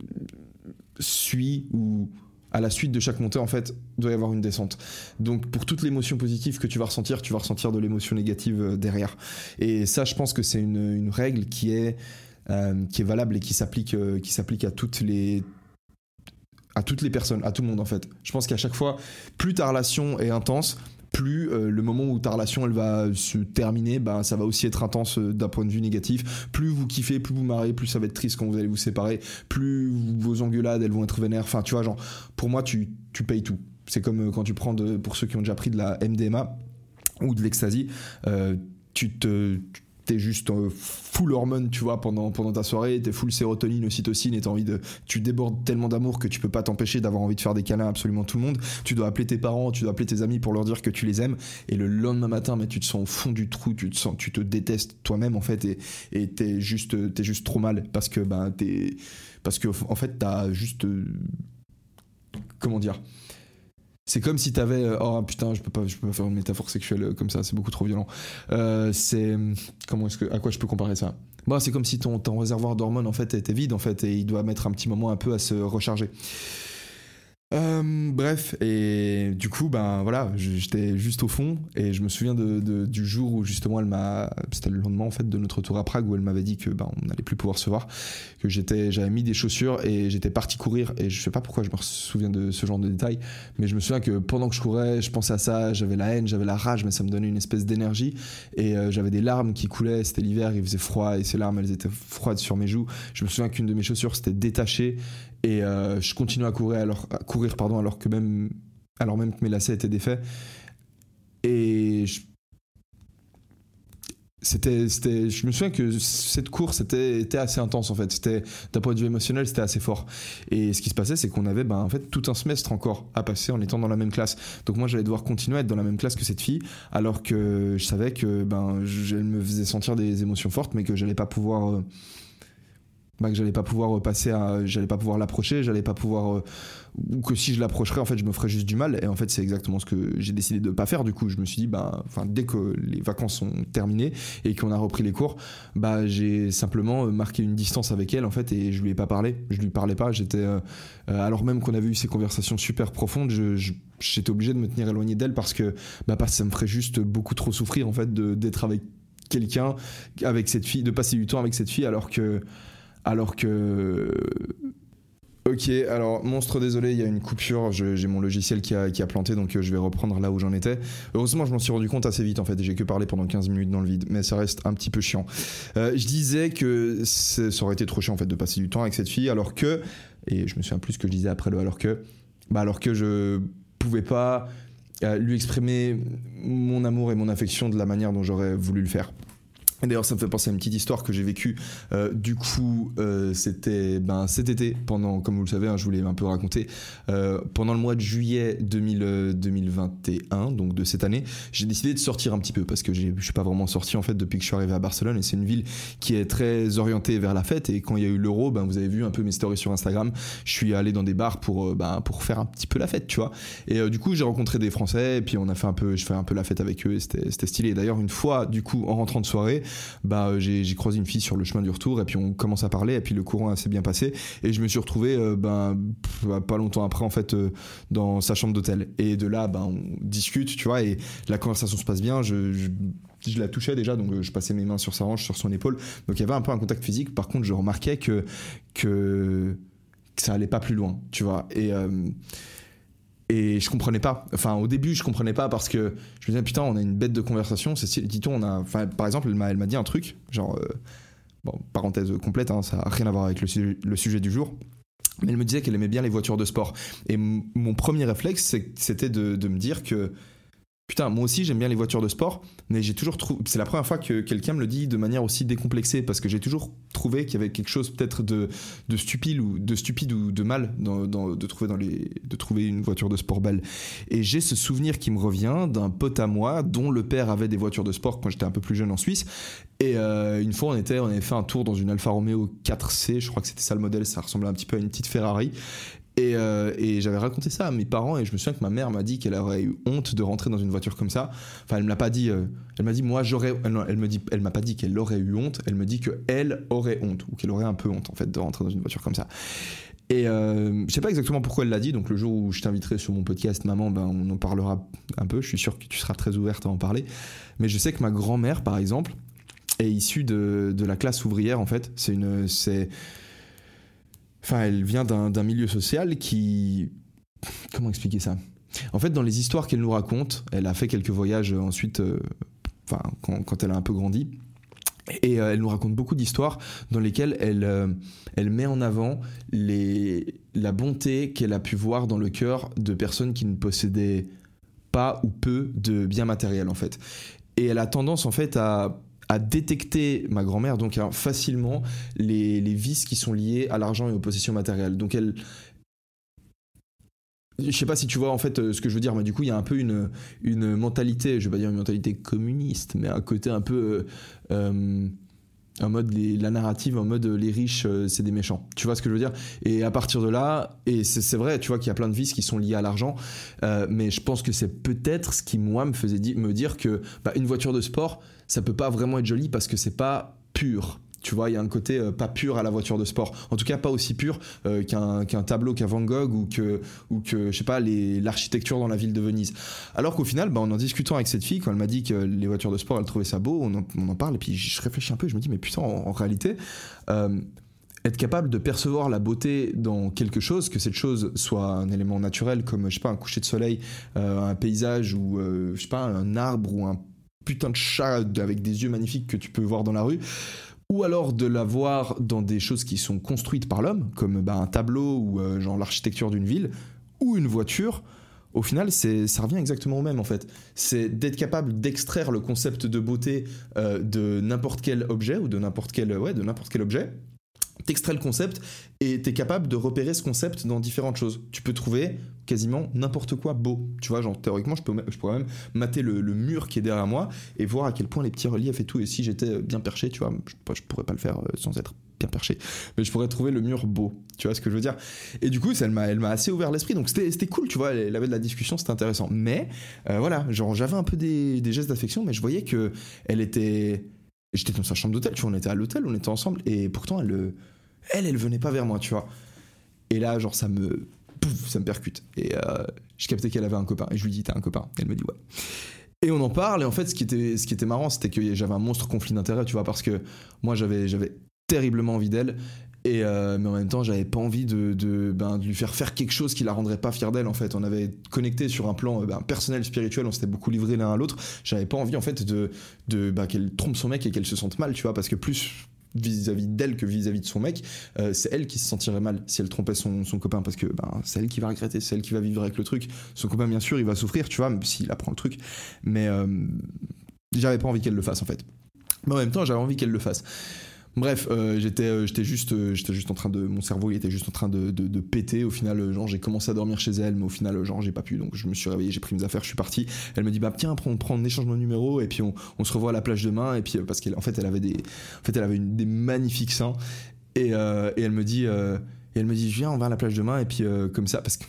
suit ou à la suite de chaque montée, en fait, doit y avoir une descente. Donc, pour toute l'émotion positive que tu vas ressentir, tu vas ressentir de l'émotion négative derrière. Et ça, je pense que c'est une, règle qui est, qui est valable et qui s'applique, qui s'applique à toutes les à toutes les personnes, à tout le monde en fait. Je pense qu'à chaque fois, plus ta relation est intense, plus euh, le moment où ta relation elle va se terminer, ben ça va aussi être intense euh, d'un point de vue négatif. Plus vous kiffez, plus vous marrez, plus ça va être triste quand vous allez vous séparer, plus vos engueulades elles vont être vénères. Enfin, tu vois, genre, pour moi, tu, tu payes tout. C'est comme euh, quand tu prends, pour ceux qui ont déjà pris de la MDMA ou de l'ecstasy, tu te. T'es juste euh, full hormone, tu vois, pendant, ta soirée, t'es full sérotonine, ocytocine, et t'as envie de. Tu débordes tellement d'amour que tu peux pas t'empêcher d'avoir envie de faire des câlins à absolument tout le monde. Tu dois appeler tes parents, tu dois appeler tes amis pour leur dire que tu les aimes, et le lendemain matin, mais tu te sens au fond du trou, tu te tu te détestes toi-même en fait, et et t'es juste, t'es juste trop mal parce que ben t'es, parce que en fait t'as juste, euh, comment dire. C'est comme si t'avais euh, oh putain je peux pas je peux pas faire une métaphore sexuelle euh, comme ça c'est beaucoup trop violent. Euh, c'est comment est-ce que à quoi je peux comparer ça? Bah c'est comme si ton, ton réservoir d'hormones en fait était vide en fait et il doit mettre un petit moment un peu à se recharger. Euh, bref, et du coup, ben voilà, j'étais juste au fond et je me souviens de, de- du jour où justement elle m'a, c'était le lendemain en fait de notre retour à Prague où elle m'avait dit que ben on n'allait plus pouvoir se voir, que j'étais, j'avais mis des chaussures et j'étais parti courir et je sais pas pourquoi je me souviens de ce genre de détails, mais je me souviens que pendant que je courais, je pensais à ça, j'avais la haine, j'avais la rage, mais ça me donnait une espèce d'énergie et euh, j'avais des larmes qui coulaient, c'était l'hiver, il faisait froid et ces larmes elles étaient froides sur mes joues. Je me souviens qu'une de mes chaussures s'était détachée et euh, je continuais à courir alors à courir pardon alors que même alors même que mes lacets étaient défaits. Et je- c'était c'était je me souviens que cette course était, était assez intense en fait. C'était d'un point de vue émotionnel c'était assez fort. Et ce qui se passait c'est qu'on avait ben, en fait tout un semestre encore à passer en étant dans la même classe. Donc moi j'allais devoir continuer à être dans la même classe que cette fille alors que je savais que ben elle me faisait sentir des émotions fortes mais que j'allais pas pouvoir euh, bah, que j'allais pas pouvoir euh, passer j'allais pas pouvoir l'approcher j'allais pas pouvoir euh, ou que si je l'approcherais en fait je me ferais juste du mal. Et en fait c'est exactement ce que j'ai décidé de pas faire. Du coup je me suis dit bah enfin dès que les vacances sont terminées et qu'on a repris les cours bah j'ai simplement euh, marqué une distance avec elle en fait et je lui ai pas parlé. Je lui parlais pas. J'étais alors même qu'on avait eu ces conversations super profondes je- j'étais obligé de me tenir éloigné d'elle parce que bah parce que ça me ferait juste beaucoup trop souffrir en fait d'être avec quelqu'un avec cette fille de passer du temps avec cette fille alors que alors que. Ok, alors monstre désolé, il y a une coupure, j'ai mon logiciel qui a, planté, donc euh, je vais reprendre là où j'en étais. Heureusement, je m'en suis rendu compte assez vite en fait, j'ai que parlé pendant 15 minutes dans le vide, mais ça reste un petit peu chiant. Euh, je disais que ça aurait été trop chiant en fait de passer du temps avec cette fille, alors que, et je me souviens plus ce que je disais après le alors que, bah alors que je pouvais pas euh, lui exprimer mon amour et mon affection de la manière dont j'aurais voulu le faire. D'ailleurs, ça me fait penser à une petite histoire que j'ai vécue. Euh, du coup, euh, c'était ben, cet été, pendant, comme vous le savez, hein, je vous l'ai un peu raconté, euh, pendant le mois de juillet 2000, euh, 2021, donc de cette année, j'ai décidé de sortir un petit peu parce que je suis pas vraiment sorti en fait depuis que je suis arrivé à Barcelone et c'est une ville qui est très orientée vers la fête. Et quand il y a eu l'euro, ben, vous avez vu un peu mes stories sur Instagram, je suis allé dans des bars pour, euh, ben, pour faire un petit peu la fête, tu vois. Et euh, du coup, j'ai rencontré des Français et puis on a fait un peu, je fais un peu la fête avec eux et c'était stylé. D'ailleurs, une fois, du coup, en rentrant de soirée, bah euh, j'ai croisé une fille sur le chemin du retour et puis on commence à parler et puis le courant s'est bien passé et je me suis retrouvé euh, ben pas longtemps après en fait euh, dans sa chambre d'hôtel et de là ben on discute tu vois et la conversation se passe bien je, la touchais déjà, donc je passais mes mains sur sa hanche, sur son épaule. Donc il y avait un peu un contact physique. Par contre, je remarquais que, que, ça allait pas plus loin, tu vois. Et, et je comprenais pas. Enfin, au début, je comprenais pas parce que je me disais, putain, on a une bête de conversation. C'est, dit-on, on a. Enfin, par exemple, elle m'a, dit un truc, genre. euh, parenthèse complète, hein, ça a rien à voir avec le, sujet- le sujet du jour. Mais elle me disait qu'elle aimait bien les voitures de sport. Et mon premier réflexe, c'était de, de me dire que. Putain, moi aussi j'aime bien les voitures de sport, mais j'ai toujours trouvé. C'est la première fois que quelqu'un me le dit de manière aussi décomplexée, parce que j'ai toujours trouvé qu'il y avait quelque chose peut-être de, de stupide ou de stupide ou de mal de trouver une voiture de sport belle. Et j'ai ce souvenir qui me revient d'un pote à moi dont le père avait des voitures de sport quand j'étais un peu plus jeune en Suisse. Et euh, une fois on était on avait fait un tour dans une Alfa Romeo 4C, je crois que c'était ça le modèle, ça ressemblait un petit peu à une petite Ferrari. Et, euh, et j'avais raconté ça à mes parents et je me souviens que ma mère m'a dit qu'elle aurait eu honte de rentrer dans une voiture comme ça. Enfin, elle me pas dit. euh, elle m'a dit moi j'aurais. Elle, me dit. Elle m'a pas dit qu'elle aurait eu honte. Elle me dit que elle aurait honte ou qu'elle aurait un peu honte en fait de rentrer dans une voiture comme ça. Et euh, je sais pas exactement pourquoi elle l'a dit, donc le jour où je t'inviterai sur mon podcast, maman, ben, on en parlera un peu. Je suis sûr que tu seras très ouverte à en parler. Mais je sais que ma grand-mère, par exemple, est issue de, la classe ouvrière, en fait. C'est une. Enfin, elle vient d'un milieu social qui. Comment expliquer ça? En fait, dans les histoires qu'elle nous raconte, elle a fait quelques voyages euh, ensuite, euh, enfin, quand, elle a un peu grandi. Et euh, elle nous raconte beaucoup d'histoires dans lesquelles elle, elle met en avant les, la bonté qu'elle a pu voir dans le cœur de personnes qui ne possédaient pas ou peu de biens matériels en fait. Et elle a tendance en fait à, à détecter, ma grand-mère, donc facilement les, vices qui sont liés à l'argent et aux possessions matérielles. Donc elle, je sais pas si tu vois en fait euh, ce que je veux dire, mais du coup il y a un peu une, une mentalité, je vais pas dire une mentalité communiste, mais un côté un peu euh, euh, en mode la narrative, en mode les riches c'est des méchants. Tu vois ce que je veux dire? Et à partir de là, et c'est vrai, tu vois qu'il y a plein de vices qui sont liés à l'argent, mais je pense que c'est peut-être ce qui moi me faisait me dire que bah, une voiture de sport, ça peut pas vraiment être joli parce que c'est pas pur. Tu vois, il y a un côté euh, pas pur à la voiture de sport. En tout cas, pas aussi pur euh, qu'un tableau qu'un Van Gogh ou que, ou que je sais pas, l'architecture dans la ville de Venise. Alors qu'au final, bah, en en discutant avec cette fille, quand elle m'a dit que les voitures de sport, elle trouvait ça beau, on en, on en parle, et puis je réfléchis un peu, je me dis, mais putain, en, réalité, euh, être capable de percevoir la beauté dans quelque chose, que cette chose soit un élément naturel comme, je sais pas, un coucher de soleil, euh, un paysage ou, je sais pas, un arbre ou un putain de chat avec des yeux magnifiques que tu peux voir dans la rue, ou alors de la voir dans des choses qui sont construites par l'homme, comme bah, un tableau ou euh, genre l'architecture d'une ville, ou une voiture, au final, c'est, ça revient exactement au même en fait. C'est d'être capable d'extraire le concept de beauté euh, de n'importe quel objet ou de n'importe quel, ouais, de n'importe quel objet. T'extrais le concept et t'es capable de repérer ce concept dans différentes choses. Tu peux trouver quasiment n'importe quoi beau. Tu vois, genre théoriquement, je, peux, je pourrais même mater le, mur qui est derrière moi et voir à quel point les petits reliefs et tout. Et si j'étais bien perché, tu vois, je, je pourrais pas le faire euh, sans être bien perché, mais je pourrais trouver le mur beau. Tu vois ce que je veux dire? Et du coup, ça, elle m'a, assez ouvert l'esprit. Donc c'était, cool, tu vois. Elle avait de la discussion, c'était intéressant. Mais euh, voilà, genre j'avais un peu des, des gestes d'affection, mais je voyais que elle était. J'étais dans sa chambre d'hôtel, tu vois, on était à l'hôtel, on était ensemble, et pourtant elle, elle, elle venait pas vers moi, tu vois. Et là, genre ça me, pouf, ça me percute. Et euh, je captais qu'elle avait un copain, et je lui dis t'as un copain? Elle me dit ouais. Et on en parle, et en fait, ce qui était, ce qui était marrant, c'était que j'avais un monstre conflit d'intérêts, tu vois, parce que moi, j'avais, terriblement envie d'elle, et euh, mais en même temps, j'avais pas envie de, ben, lui faire faire quelque chose qui la rendrait pas fière d'elle, en fait. On avait connecté sur un plan euh, ben, personnel, spirituel, on s'était beaucoup livré l'un à l'autre. J'avais pas envie, en fait, de, de ben, qu'elle trompe son mec et qu'elle se sente mal, tu vois, parce que plus vis-à-vis d'elle que vis-à-vis de son mec, euh, c'est elle qui se sentirait mal si elle trompait son, son copain parce que ben, c'est elle qui va regretter, c'est elle qui va vivre avec le truc. Son copain, bien sûr, il va souffrir, tu vois, même s'il apprend le truc. Mais euh, j'avais pas envie qu'elle le fasse en fait. Mais en même temps, j'avais envie qu'elle le fasse. Bref, euh, j'étais, euh, j'étais juste, euh, j'étais juste en train de, mon cerveau, il était juste en train de, péter. Au final, genre, j'ai commencé à dormir chez elle, mais au final, genre, j'ai pas pu. Donc, je me suis réveillé, j'ai pris mes affaires, je suis parti. Elle me dit, bah tiens, prends, prends, on échange nos numéros et puis on, on se revoit à la plage demain. Et puis, parce qu'en fait, elle avait des, en fait, elle avait des magnifiques seins. Et, elle me dit, et elle me dit, viens, on va à la plage demain. Et puis, comme ça, parce que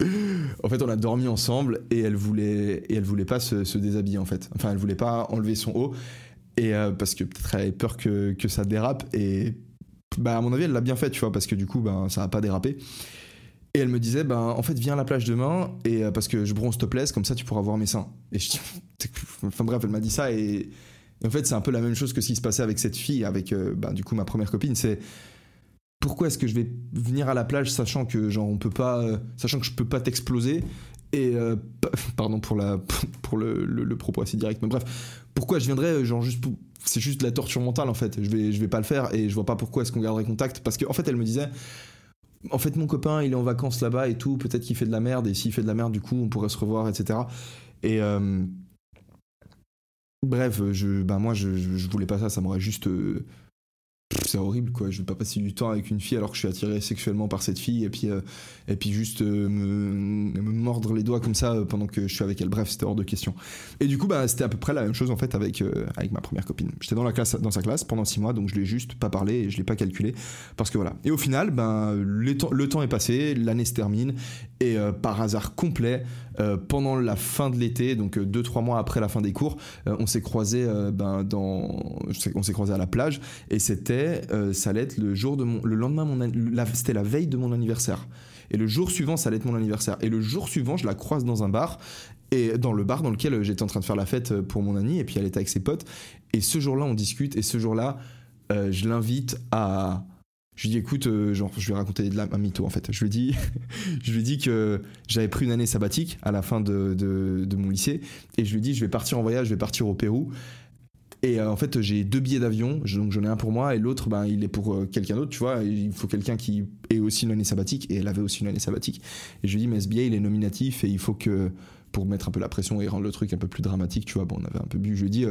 en fait, on a dormi ensemble et elle voulait, et elle voulait pas se, se déshabiller en fait. Enfin, elle voulait pas enlever son haut et euh, parce que peut-être elle avait peur que, que ça dérape et bah à mon avis elle l'a bien fait, tu vois, parce que du coup ben ça a pas dérapé. Et elle me disait ben en fait viens à la plage demain et euh, parce que je bronze te plaise comme ça tu pourras voir mes seins. Et je dis enfin bref elle m'a dit ça et, et en fait c'est un peu la même chose que ce qui se passait avec cette fille avec euh, ben, du coup ma première copine c'est pourquoi est-ce que je vais venir à la plage sachant que genre on peut pas euh, sachant que je peux pas t'exploser et euh, pa- pardon pour le, propos assez direct mais bref. Pourquoi je viendrais euh, genre juste c'est juste de la torture mentale en fait. Je vais je vais pas le faire et je vois pas pourquoi est-ce qu'on garderait contact. Parce qu'en en fait elle me disait en fait mon copain il est en vacances là-bas et tout. Peut-être qu'il fait de la merde et s'il fait de la merde du coup on pourrait se revoir etc et euh, bref je ben moi je, je, voulais pas ça. Ça m'aurait juste c'est horrible quoi. Je vais pas passer du temps avec une fille alors que je suis attiré sexuellement par cette fille et puis euh, et puis juste euh, me, mordre les doigts comme ça euh, pendant que je suis avec elle. Bref c'était hors de question. Et du coup bah c'était à peu près la même chose en fait avec avec ma première copine. J'étais dans la classe dans sa classe pendant six mois donc je l'ai juste pas parlé et je l'ai pas calculé parce que voilà. Et au final ben le temps le temps est passé l'année se termine Et euh, par hasard complet, euh, pendant la fin de l'été, donc 2-3 mois après la fin des cours, on s'est croisé ben, dans, on s'est croisé à la plage et c'était, ça allait être le jour de mon, le lendemain, mon, c'était la veille de mon anniversaire. Et le jour suivant, ça allait être mon anniversaire. Et le jour suivant, je la croise dans un bar et dans le bar dans lequel j'étais en train de faire la fête pour mon ami et puis elle était avec ses potes et ce jour-là on discute et ce jour-là je l'invite à je lui dis écoute, euh, genre, je lui ai raconté de la, un mytho en fait. Je lui dis, je lui dis que j'avais pris une année sabbatique à la fin de, de, mon lycée et je lui dis je vais partir en voyage, je vais partir au Pérou. Et euh, en fait, j'ai deux billets d'avion, donc j'en ai un pour moi et l'autre, ben, il est pour euh, quelqu'un d'autre, tu vois. Il faut quelqu'un qui ait aussi une année sabbatique et elle avait aussi une année sabbatique. Et je lui dis, mais ce billet, il est nominatif et il faut que, pour mettre un peu la pression et rendre le truc un peu plus dramatique, tu vois, bon, on avait un peu bu, je lui dis,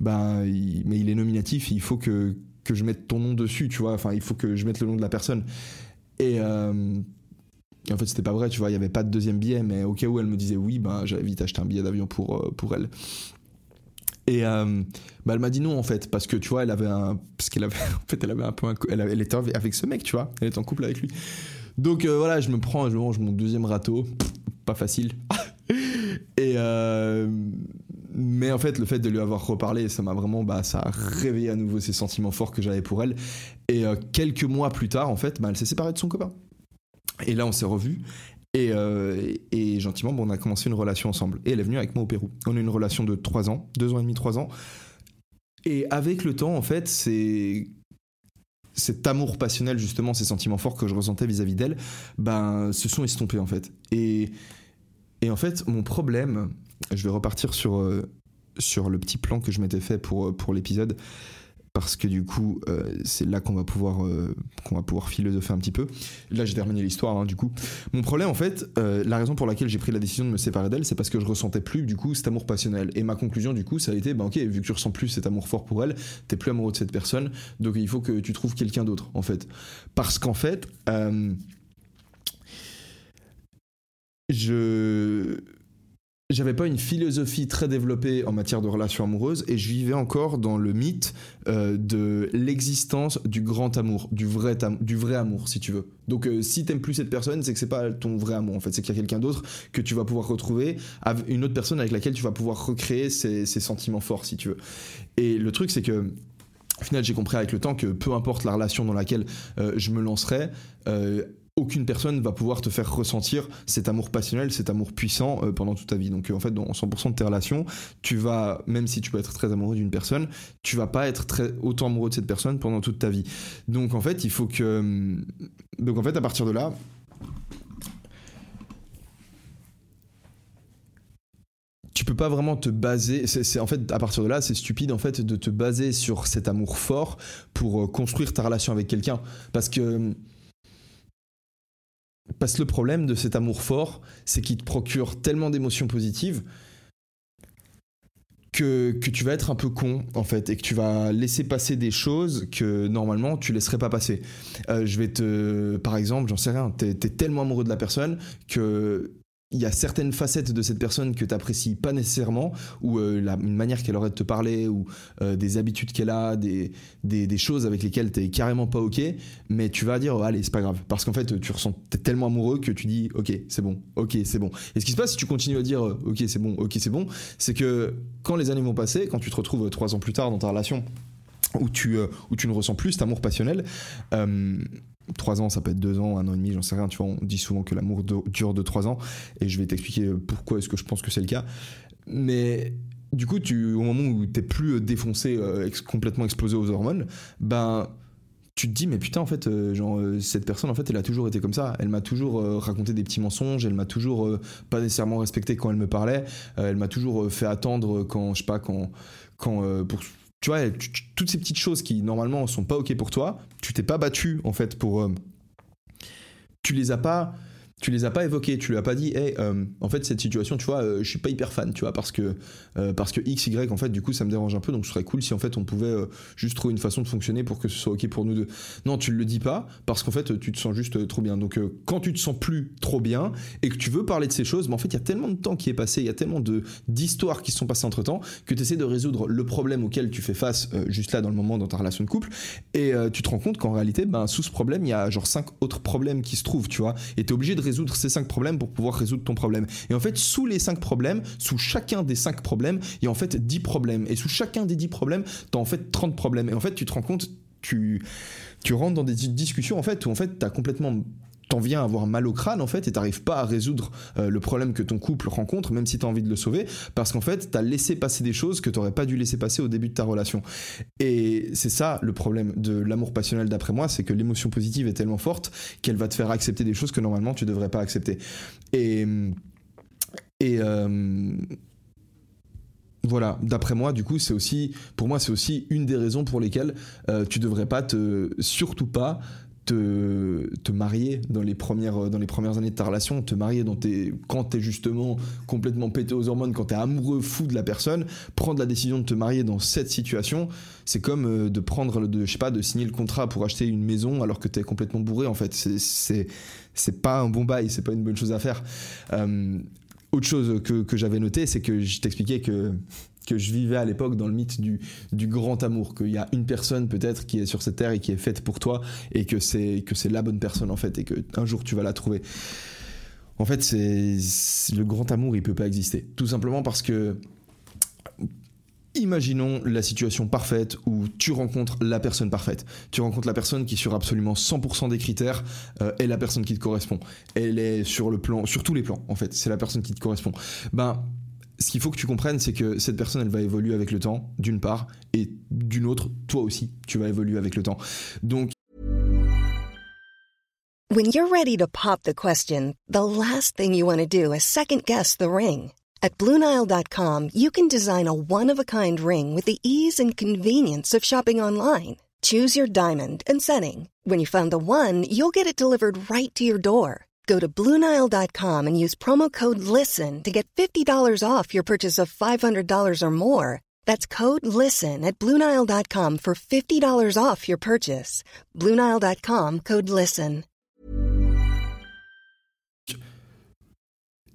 ben, mais il est nominatif, il faut que que je mette ton nom dessus, tu vois. Enfin, il faut que je mette le nom de la personne. Et, euh, en fait, c'était pas vrai, tu vois. Il y avait pas de deuxième billet, mais au cas où elle me disait oui, ben, j'avais vite acheté un billet d'avion pour, euh, pour elle. Et euh, bah, elle m'a dit non en fait parce que tu vois elle avait un parce qu'elle avait en fait elle avait un peu un, elle, elle, était avec ce mec tu vois elle était en couple avec lui donc voilà je me prends je mange mon deuxième râteau pas facile et mais en fait, le fait de lui avoir reparlé, ça m'a vraiment, bah, ça a réveillé à nouveau ces sentiments forts que j'avais pour elle. Et euh, quelques mois plus tard, en fait, bah, elle s'est séparée de son copain. Et là, on s'est revus. Et, euh, et, gentiment, bon, on a commencé une relation ensemble. Et elle est venue avec moi au Pérou. On a une relation de 3 ans, 2 ans et demi, 3 ans. Et avec le temps, en fait, c'est cet amour passionnel, justement, ces sentiments forts que je ressentais vis-à-vis d'elle, ben, se sont estompés, en fait. Et, et en fait, mon problème, je vais repartir sur, euh, sur le petit plan que je m'étais fait pour, euh, pour l'épisode parce que du coup euh, c'est là qu'on va pouvoir qu'on va pouvoir philosopher un petit peu. Là j'ai terminé l'histoire hein, du coup. Mon problème en fait la raison pour laquelle j'ai pris la décision de me séparer d'elle c'est parce que je ressentais plus du coup cet amour passionnel. Et ma conclusion du coup ça a été bah ok vu que tu ressens plus cet amour fort pour elle t'es plus amoureux de cette personne donc il faut que tu trouves quelqu'un d'autre en fait. Parce qu'en fait je j'avais pas une philosophie très développée en matière de relations amoureuses et je vivais encore dans le mythe euh, de l'existence du grand amour, du vrai, du vrai amour si tu veux. Donc euh, si t'aimes plus cette personne, c'est que c'est pas ton vrai amour en fait, c'est qu'il y a quelqu'un d'autre que tu vas pouvoir retrouver, une autre personne avec laquelle tu vas pouvoir recréer ces, sentiments forts si tu veux. Et le truc c'est que au final, j'ai compris avec le temps que peu importe la relation dans laquelle euh, je me lancerai, aucune personne va pouvoir te faire ressentir cet amour passionnel, cet amour puissant euh, pendant toute ta vie. Donc euh, en fait, dans 100% de tes relations, tu vas, même si tu peux être très amoureux d'une personne, tu vas pas être très, autant amoureux de cette personne pendant toute ta vie. Donc en fait, il faut que... Hum, donc en fait, à partir de là... tu peux pas vraiment te baser. C'est en fait à partir de là, c'est stupide en fait de te baser sur cet amour fort pour euh, construire ta relation avec quelqu'un, parce que parce que le problème de cet amour fort, c'est qu'il te procure tellement d'émotions positives que, que, tu vas être un peu con en fait et que tu vas laisser passer des choses que normalement tu laisserais pas passer. Euh, je vais te, par exemple, j'en sais rien, t'es es tellement amoureux de la personne que il y a certaines facettes de cette personne que tu n'apprécies pas nécessairement, ou euh, une manière qu'elle aurait de te parler, ou euh, des habitudes qu'elle a, des, des, choses avec lesquelles tu carrément pas OK, mais tu vas dire, oh, allez, c'est pas grave. Parce qu'en fait, tu ressens, es tellement amoureux que tu dis, OK, c'est bon, OK, c'est bon. Et ce qui se passe si tu continues à dire, euh, OK, c'est bon, OK, c'est bon, c'est que quand les années vont passer, quand tu te retrouves trois ans plus tard dans ta relation, où tu, où tu ne ressens plus cet amour passionnel, trois ans, ça peut être deux ans, un an et demi, j'en sais rien. Tu vois, on dit souvent que l'amour dure de trois ans, et je vais t'expliquer pourquoi est-ce que je pense que c'est le cas. Mais du coup, tu, au moment où t'es plus défoncé, euh, complètement explosé aux hormones, ben tu te dis mais putain en fait euh, genre euh, cette personne en fait elle a toujours été comme ça elle m'a toujours raconté des petits mensonges elle m'a toujours pas nécessairement respecté quand elle me parlait elle m'a toujours fait attendre quand je sais pas quand quand pour tu vois, toutes ces petites choses qui normalement sont pas ok pour toi, tu t'es pas battu en fait pour. Euh, tu les as pas tu les as pas évoqués, tu lui as pas dit, hey, euh, en fait cette situation, tu vois, euh, je suis pas hyper fan, tu vois, parce que euh, parce que X, Y, en fait, du coup, ça me dérange un peu, donc ce serait cool si en fait on pouvait juste trouver une façon de fonctionner pour que ce soit ok pour nous deux. Non, tu le dis pas parce qu'en fait tu te sens juste trop bien. Donc quand tu te sens plus trop bien et que tu veux parler de ces choses, mais en fait il y a tellement de temps qui est passé, il y a tellement d'histoires qui se sont passées entre temps que tu essaies de résoudre le problème auquel tu fais face juste là dans le moment dans ta relation de couple et tu te rends compte qu'en réalité, ben sous ce problème, il y a genre cinq autres problèmes qui se trouvent, tu vois, et t'es obligé de résoudre ces cinq problèmes pour pouvoir résoudre ton problème. Et en fait, sous les cinq problèmes, sous chacun des cinq problèmes, il y a en fait 10 problèmes. Et sous chacun des 10 problèmes, tu as en fait 30 problèmes. Et en fait, tu te rends compte, tu, tu rentres dans des discussions en fait où en fait tu as complètement t'en viens à avoir mal au crâne en fait et t'arrives pas à résoudre euh, le problème que ton couple rencontre même si t'as envie de le sauver parce qu'en fait t'as laissé passer des choses que t'aurais pas dû laisser passer au début de ta relation. Et c'est ça le problème de l'amour passionnel d'après moi c'est que l'émotion positive est tellement forte qu'elle va te faire accepter des choses que normalement tu devrais pas accepter. Et et euh, voilà, d'après moi, du coup, c'est aussi, pour moi, c'est aussi une des raisons pour lesquelles euh, tu devrais pas te, surtout pas te, marier dans les, premières, dans les premières années de ta relation, te marier dans tes, quand t'es justement complètement pété aux hormones, quand t'es amoureux fou de la personne, prendre la décision de te marier dans cette situation, c'est comme euh, de prendre, je sais pas, de signer le contrat pour acheter une maison alors que t'es complètement bourré en fait. C'est, c'est, pas un bon bail, c'est pas une bonne chose à faire. Euh, autre chose que, que j'avais noté, c'est que je t'expliquais que que je vivais à l'époque dans le mythe du, grand amour, qu'il y a une personne peut-être qui est sur cette terre et qui est faite pour toi et que c'est que c'est la bonne personne en fait et que un jour tu vas la trouver. En fait, c'est le grand amour, il peut pas exister, tout simplement parce que Imaginons la situation parfaite où tu rencontres la personne parfaite. Tu rencontres la personne qui sur absolument 100% des critères euh, est la personne qui te correspond. Elle est sur le plan, sur tous les plans en fait. C'est la personne qui te correspond. Ben ce qu'il faut que tu comprennes, c'est que cette personne, elle va évoluer avec le temps, d'une part, et d'une autre, toi aussi, tu vas évoluer avec le temps. Donc, When you're ready to pop the question, the last thing you want to do is second guess the ring. At BlueNile.com, you can design a one-of-a-kind ring with the ease and convenience of shopping online. Choose your diamond and setting. When you find the one, you'll get it delivered right to your door. Go to Bluenile.com and use promo code LISTEN to get $50 off your purchase of $500 or more. That's code LISTEN at Bluenile.com for $50 off your purchase. Bluenile.com code LISTEN.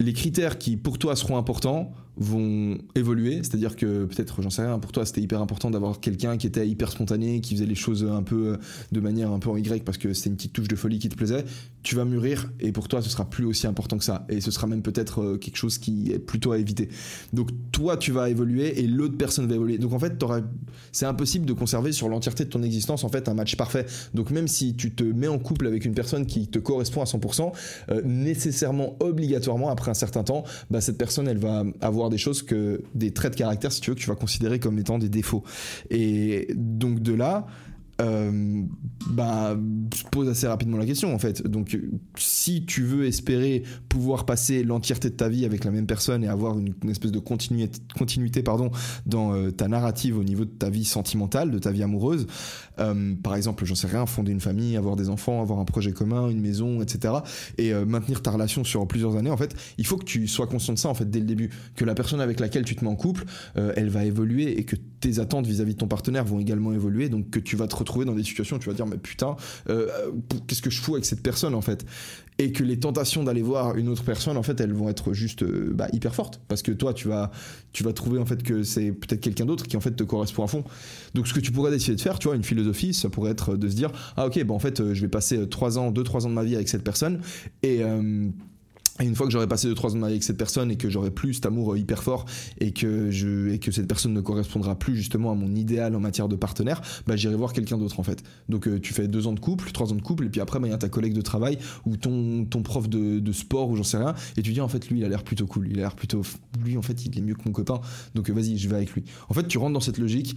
Les critères qui pour toi seront importants vont évoluer. C'est-à-dire que peut-être, j'en sais rien, pour toi c'était hyper important d'avoir quelqu'un qui était hyper spontané, qui faisait les choses un peu de manière un peu en Y parce que c'était une petite touche de folie qui te plaisait. Tu vas mûrir et pour toi ce sera plus aussi important que ça. Et ce sera même peut-être euh, quelque chose qui est plutôt à éviter. Donc toi tu vas évoluer et l'autre personne va évoluer. Donc en fait c'est impossible de conserver sur l'entièreté de ton existence en fait un match parfait. Donc même si tu te mets en couple avec une personne qui te correspond à 100%, euh, nécessairement, obligatoirement, après un certain temps, bah, cette personne elle va avoir des choses que des traits de caractère, si tu veux, que tu vas considérer comme étant des défauts. Et donc de là, euh, bah, se pose assez rapidement la question en fait. Donc, si tu veux espérer pouvoir passer l'entièreté de ta vie avec la même personne et avoir une, espèce de continuité, continuité pardon, dans euh, ta narrative au niveau de ta vie sentimentale, de ta vie amoureuse, euh, par exemple, j'en sais rien, fonder une famille, avoir des enfants, avoir un projet commun, une maison, etc. Et euh, maintenir ta relation sur plusieurs années, en fait, il faut que tu sois conscient de ça en fait dès le début, que la personne avec laquelle tu te mets en couple, elle va évoluer et que tes attentes vis-à-vis -vis de ton partenaire vont également évoluer, donc que tu vas te retrouver dans des situations où tu vas dire mais putain euh, qu'est-ce que je fous avec cette personne en fait? Et que les tentations d'aller voir une autre personne en fait elles vont être juste euh, bah, hyper fortes. Parce que toi tu vas tu vas trouver en fait que c'est peut-être quelqu'un d'autre qui en fait te correspond à fond. Donc ce que tu pourrais décider de faire tu vois une philosophie ça pourrait être de se dire ah ok bah en fait euh, je vais passer 3 ans 2 3 ans de ma vie avec cette personne. Et une fois que j'aurais passé 2-3 ans avec cette personne et que j'aurais plus cet amour euh, hyper fort et que, je, et que cette personne ne correspondra plus justement à mon idéal en matière de partenaire, bah, j'irai voir quelqu'un d'autre en fait. Donc euh, tu fais 2 ans de couple, 3 ans de couple et puis après bah, il y a ta collègue de travail ou ton, ton prof de, sport ou j'en sais rien et tu dis en fait lui il a l'air plutôt cool, il a l'air plutôt... Lui en fait il est mieux que mon copain donc euh, vas-y je vais avec lui. En fait tu rentres dans cette logique,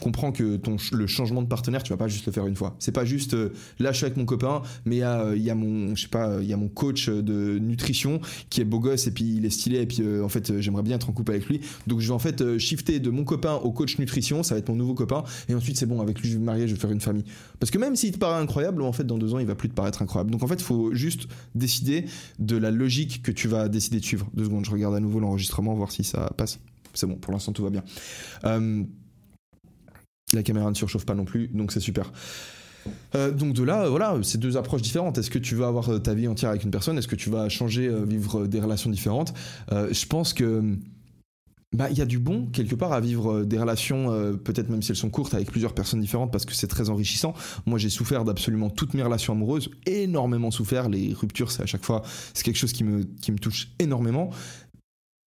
comprends que ton, le changement de partenaire tu vas pas juste le faire une fois. C'est pas juste là je suis avec mon copain mais il y a mon je sais pas il y a mon coach de nutrition qui est beau gosse et puis il est stylé et puis euh, en fait euh, j'aimerais bien être en couple avec lui. Donc je vais en fait euh, shifter de mon copain au coach nutrition ça va être mon nouveau copain et ensuite c'est bon avec lui je vais me marier je vais faire une famille. Parce que même s'il te paraît incroyable en fait dans deux ans il va plus te paraître incroyable. Donc en fait faut juste décider de la logique que tu vas décider de suivre. Deux secondes je regarde à nouveau l'enregistrement voir si ça passe. C'est bon pour l'instant tout va bien. La caméra ne surchauffe pas non plus donc c'est super euh, donc de là, voilà, c'est deux approches différentes. Est-ce que tu vas avoir euh, ta vie entière avec une personne? Est-ce que tu vas changer, euh, vivre des relations différentes? Je pense que bah, il y a du bon quelque part à vivre euh, des relations, euh, peut-être même si elles sont courtes, avec plusieurs personnes différentes parce que c'est très enrichissant. Moi, j'ai souffert d'absolument toutes mes relations amoureuses, énormément souffert. Les ruptures, c'est à chaque fois, c'est quelque chose qui me, qui me touche énormément.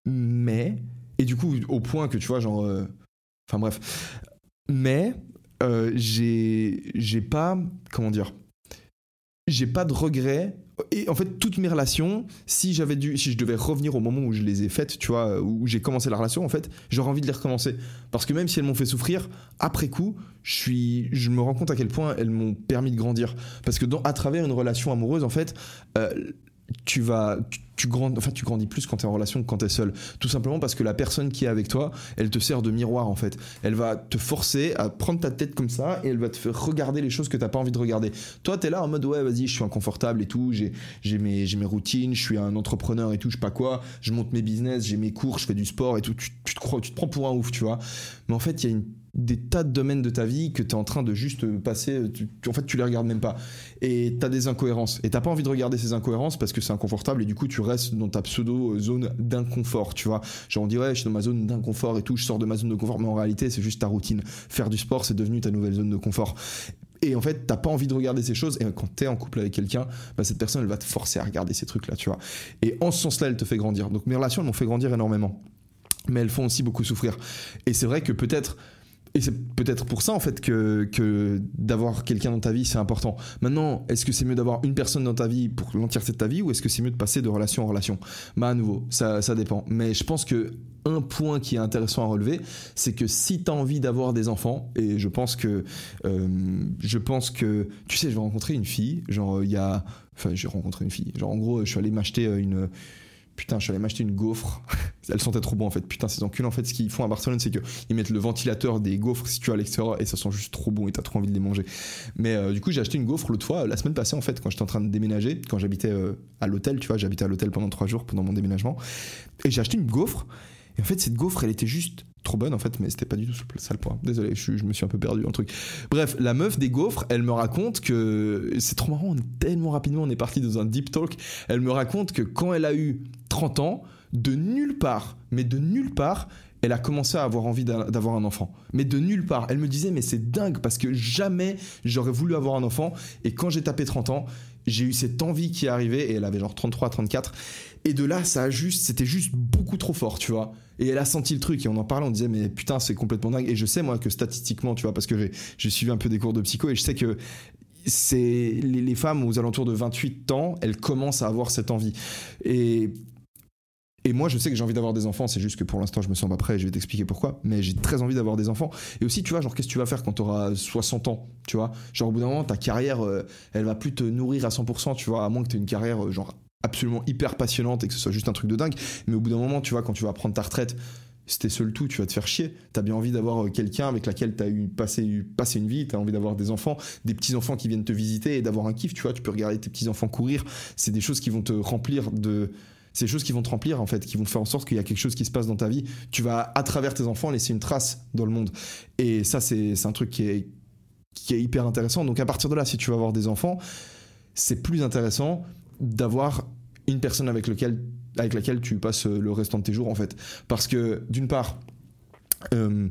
Mais, et du coup, au point que tu vois, genre, euh, enfin bref, mais j'ai, j'ai pas, comment dire, j'ai pas de regrets et en fait, toutes mes relations, si j'avais dû, si je devais revenir au moment où je les ai faites, tu vois, où j'ai commencé la relation, en fait, j'aurais envie de les recommencer. Parce que même si elles m'ont fait souffrir, après coup, je suis, je me rends compte à quel point elles m'ont permis de grandir. Parce que dans, à travers une relation amoureuse, en fait, euh, tu vas tu, grandis enfin tu grandis plus quand tu es en relation que quand tu es seul. Tout simplement parce que la personne qui est avec toi elle te sert de miroir en fait. Elle va te forcer à prendre ta tête comme ça et elle va te faire regarder les choses que t'as pas envie de regarder. Toi tu es là en mode ouais vas-y je suis inconfortable et tout j'ai j'ai mes j'ai mes routines je suis un entrepreneur et tout je sais pas quoi je monte mes business j'ai mes cours je fais du sport et tout. Tu, tu te crois tu te prends pour un ouf tu vois. Mais en fait il y a une des tas de domaines de ta vie que tu es en train de juste passer, en fait tu les regardes même pas. Et tu as des incohérences. Et t'as pas envie de regarder ces incohérences parce que c'est inconfortable et du coup tu restes dans ta pseudo zone d'inconfort, tu vois. Genre on dit ouais je suis dans ma zone d'inconfort et tout, je sors de ma zone de confort, mais en réalité c'est juste ta routine. Faire du sport c'est devenu ta nouvelle zone de confort. Et en fait, t'as pas envie de regarder ces choses. Et quand t'es en couple avec quelqu'un, bah, cette personne, elle va te forcer à regarder ces trucs-là, tu vois. Et en ce sens-là, elle te fait grandir. Donc mes relations, elles m'ont fait grandir énormément. Mais elles font aussi beaucoup souffrir. Et c'est vrai que peut-être et c'est peut-être pour ça en fait que, d'avoir quelqu'un dans ta vie c'est important. Maintenant, est-ce que c'est mieux d'avoir une personne dans ta vie pour l'entièreté de ta vie ou est-ce que c'est mieux de passer de relation en relation? Bah à nouveau, ça, ça dépend. Mais je pense que un point qui est intéressant à relever, c'est que si tu as envie d'avoir des enfants, et je pense que euh, je pense que tu sais, je vais rencontrer une fille, genre il y a, enfin j'ai rencontré une fille, genre en gros je suis allé m'acheter une Putain, je suis allé m'acheter une gaufre. Elle sentait trop bon en fait. Putain, ces enculés en fait, ce qu'ils font à Barcelone, c'est qu'ils mettent le ventilateur des gaufres si à l'extérieur et ça sent juste trop bon et t'as trop envie de les manger. Mais euh, du coup, j'ai acheté une gaufre l'autre fois, la semaine passée en fait, quand j'étais en train de déménager, quand j'habitais euh, à l'hôtel, tu vois, j'habitais à l'hôtel pendant trois jours pendant mon déménagement. Et j'ai acheté une gaufre. Et en fait, cette gaufre, elle était juste trop bonne en fait, mais c'était pas du tout ça le point. Désolé, je, je, me suis un peu perdu le truc. Bref, la meuf des gaufres, elle me raconte que c'est trop marrant, tellement rapidement, on est parti dans un deep talk. Elle me raconte que quand elle a eu 30 ans, de nulle part, mais de nulle part, elle a commencé à avoir envie d'avoir un enfant. Mais de nulle part. Elle me disait, mais c'est dingue parce que jamais j'aurais voulu avoir un enfant. Et quand j'ai tapé 30 ans, j'ai eu cette envie qui est arrivée et elle avait genre 33, 34. Et de là, ça a juste, c'était juste beaucoup trop fort, tu vois. Et elle a senti le truc et on en parlait, on disait mais putain c'est complètement dingue. Et je sais moi que statistiquement, tu vois, parce que j'ai suivi un peu des cours de psycho et je sais que c'est les, les, femmes aux alentours de 28 ans, elles commencent à avoir cette envie. Et et moi, je sais que j'ai envie d'avoir des enfants, c'est juste que pour l'instant, je me sens pas prêt, je vais t'expliquer pourquoi, mais j'ai très envie d'avoir des enfants. Et aussi, tu vois, genre, qu'est-ce que tu vas faire quand tu auras 60 ans, tu vois? Genre, au bout d'un moment, ta carrière, euh, elle va plus te nourrir à 100%, tu vois, à moins que tu aies une carrière, euh, genre, absolument hyper passionnante et que ce soit juste un truc de dingue. Mais au bout d'un moment, tu vois, quand tu vas prendre ta retraite, t'es seul tout, tu vas te faire chier. T'as bien envie d'avoir euh, quelqu'un avec laquelle t'as eu passé, passé une vie, t'as envie d'avoir des enfants, des petits enfants qui viennent te visiter et d'avoir un kiff, tu vois. Tu peux regarder tes petits enfants courir. C'est des choses qui vont te remplir de, ces choses qui vont te remplir en fait, qui vont faire en sorte qu'il y a quelque chose qui se passe dans ta vie. Tu vas à travers tes enfants laisser une trace dans le monde. Et ça, c'est un truc qui est, hyper intéressant. Donc à partir de là, si tu vas avoir des enfants, c'est plus intéressant d'avoir une personne avec, laquelle tu passes le restant de tes jours en fait. Parce que d'une part, euh,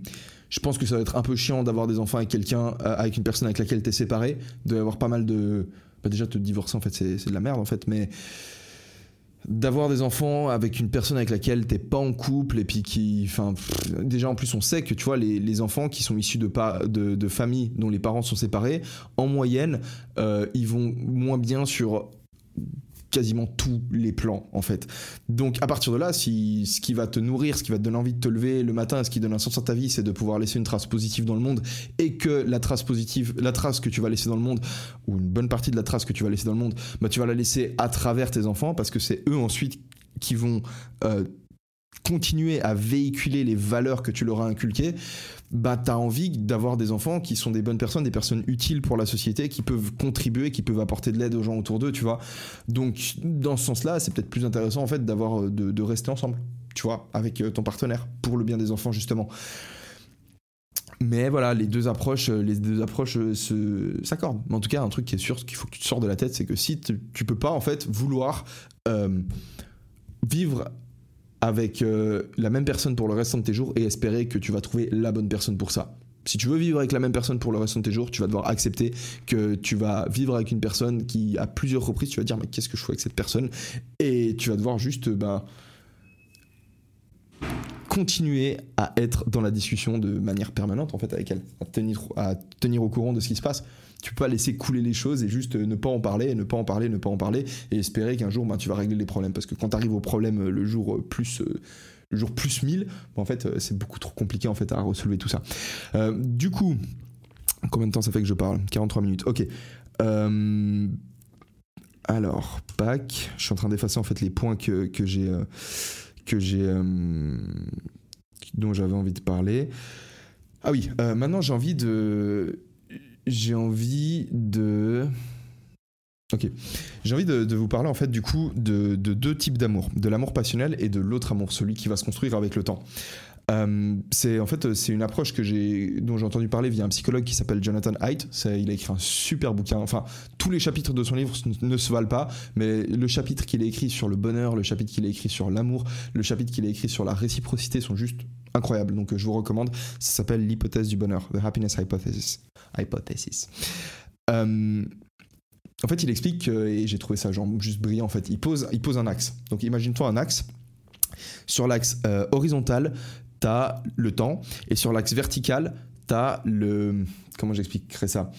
je pense que ça va être un peu chiant d'avoir des enfants avec quelqu'un, euh, avec une personne avec laquelle tu es séparé, pas mal de... Bah déjà te divorcer en fait c'est de la merde en fait, mais d'avoir des enfants avec une personne avec laquelle t'es pas en couple et puis qui enfin déjà en plus on sait que tu vois les, enfants qui sont issus de, de, de familles dont les parents sont séparés en moyenne euh, ils vont moins bien sur quasiment tous les plans en fait. Donc à partir de là, si ce qui va te nourrir, ce qui va te donner envie de te lever le matin, ce qui donne un sens à ta vie, c'est de pouvoir laisser une trace positive dans le monde et que la trace positive, la trace que tu vas laisser dans le monde ou une bonne partie de la trace que tu vas laisser dans le monde, bah tu vas la laisser à travers tes enfants parce que c'est eux ensuite qui vont euh, continuer à véhiculer les valeurs que tu leur as inculquées, bah t'as envie d'avoir des enfants qui sont des bonnes personnes, des personnes utiles pour la société, qui peuvent contribuer, qui peuvent apporter de l'aide aux gens autour d'eux, tu vois. Donc dans ce sens-là, c'est peut-être plus intéressant en fait d'avoir de, de, rester ensemble, tu vois, avec euh, ton partenaire pour le bien des enfants justement. Mais voilà, les deux approches, euh, les deux approches euh, s'accordent. Mais en tout cas, un truc qui est sûr, qu'il faut que tu te sors de la tête, c'est que si tu peux pas en fait vouloir euh, vivre avec euh, la même personne pour le restant de tes jours et espérer que tu vas trouver la bonne personne pour ça. Si tu veux vivre avec la même personne pour le restant de tes jours, tu vas devoir accepter que tu vas vivre avec une personne qui, à plusieurs reprises, tu vas dire, mais qu'est-ce que je fais avec cette personne? Et tu vas devoir juste, ben, continuer à être dans la discussion de manière permanente, en fait, avec elle, à tenir, à tenir au courant de ce qui se passe. Tu peux pas laisser couler les choses et juste ne pas en parler, ne pas en parler, ne pas en parler, et espérer qu'un jour, ben, tu vas régler les problèmes. Parce que quand tu arrives au problème le jour plus... Euh, le jour plus 1000, en fait, euh, c'est beaucoup trop compliqué en fait à relever tout ça. Euh, du coup, combien de temps ça fait que je parle? 43 minutes. Ok. Euh, alors, pack. Je suis en train d'effacer en fait les points que, que j'ai que j'ai dont j'avais envie de parler. Ah oui, maintenant j'ai envie de j'ai envie de Ok. J'ai envie de, vous parler en fait du coup de, deux types d'amour, de l'amour passionnel et de l'autre amour, celui qui va se construire avec le temps. Euh, c'est en fait c'est une approche dont j'ai entendu parler via un psychologue qui s'appelle Jonathan Haidt. Il a écrit un super bouquin. Enfin, tous les chapitres de son livre ne se valent pas, mais le chapitre qu'il a écrit sur le bonheur, le chapitre qu'il a écrit sur l'amour, le chapitre qu'il a écrit sur la réciprocité sont juste incroyables. Donc je vous recommande. Ça s'appelle l'hypothèse du bonheur, the happiness hypothesis. Hypothesis. Euh, en fait, il explique, et j'ai trouvé ça juste brillant, en fait, il pose, il pose un axe. Donc imagine-toi un axe. Sur l'axe euh, horizontal, tu as le temps, et sur l'axe vertical, tu as le... Comment j'expliquerai ça?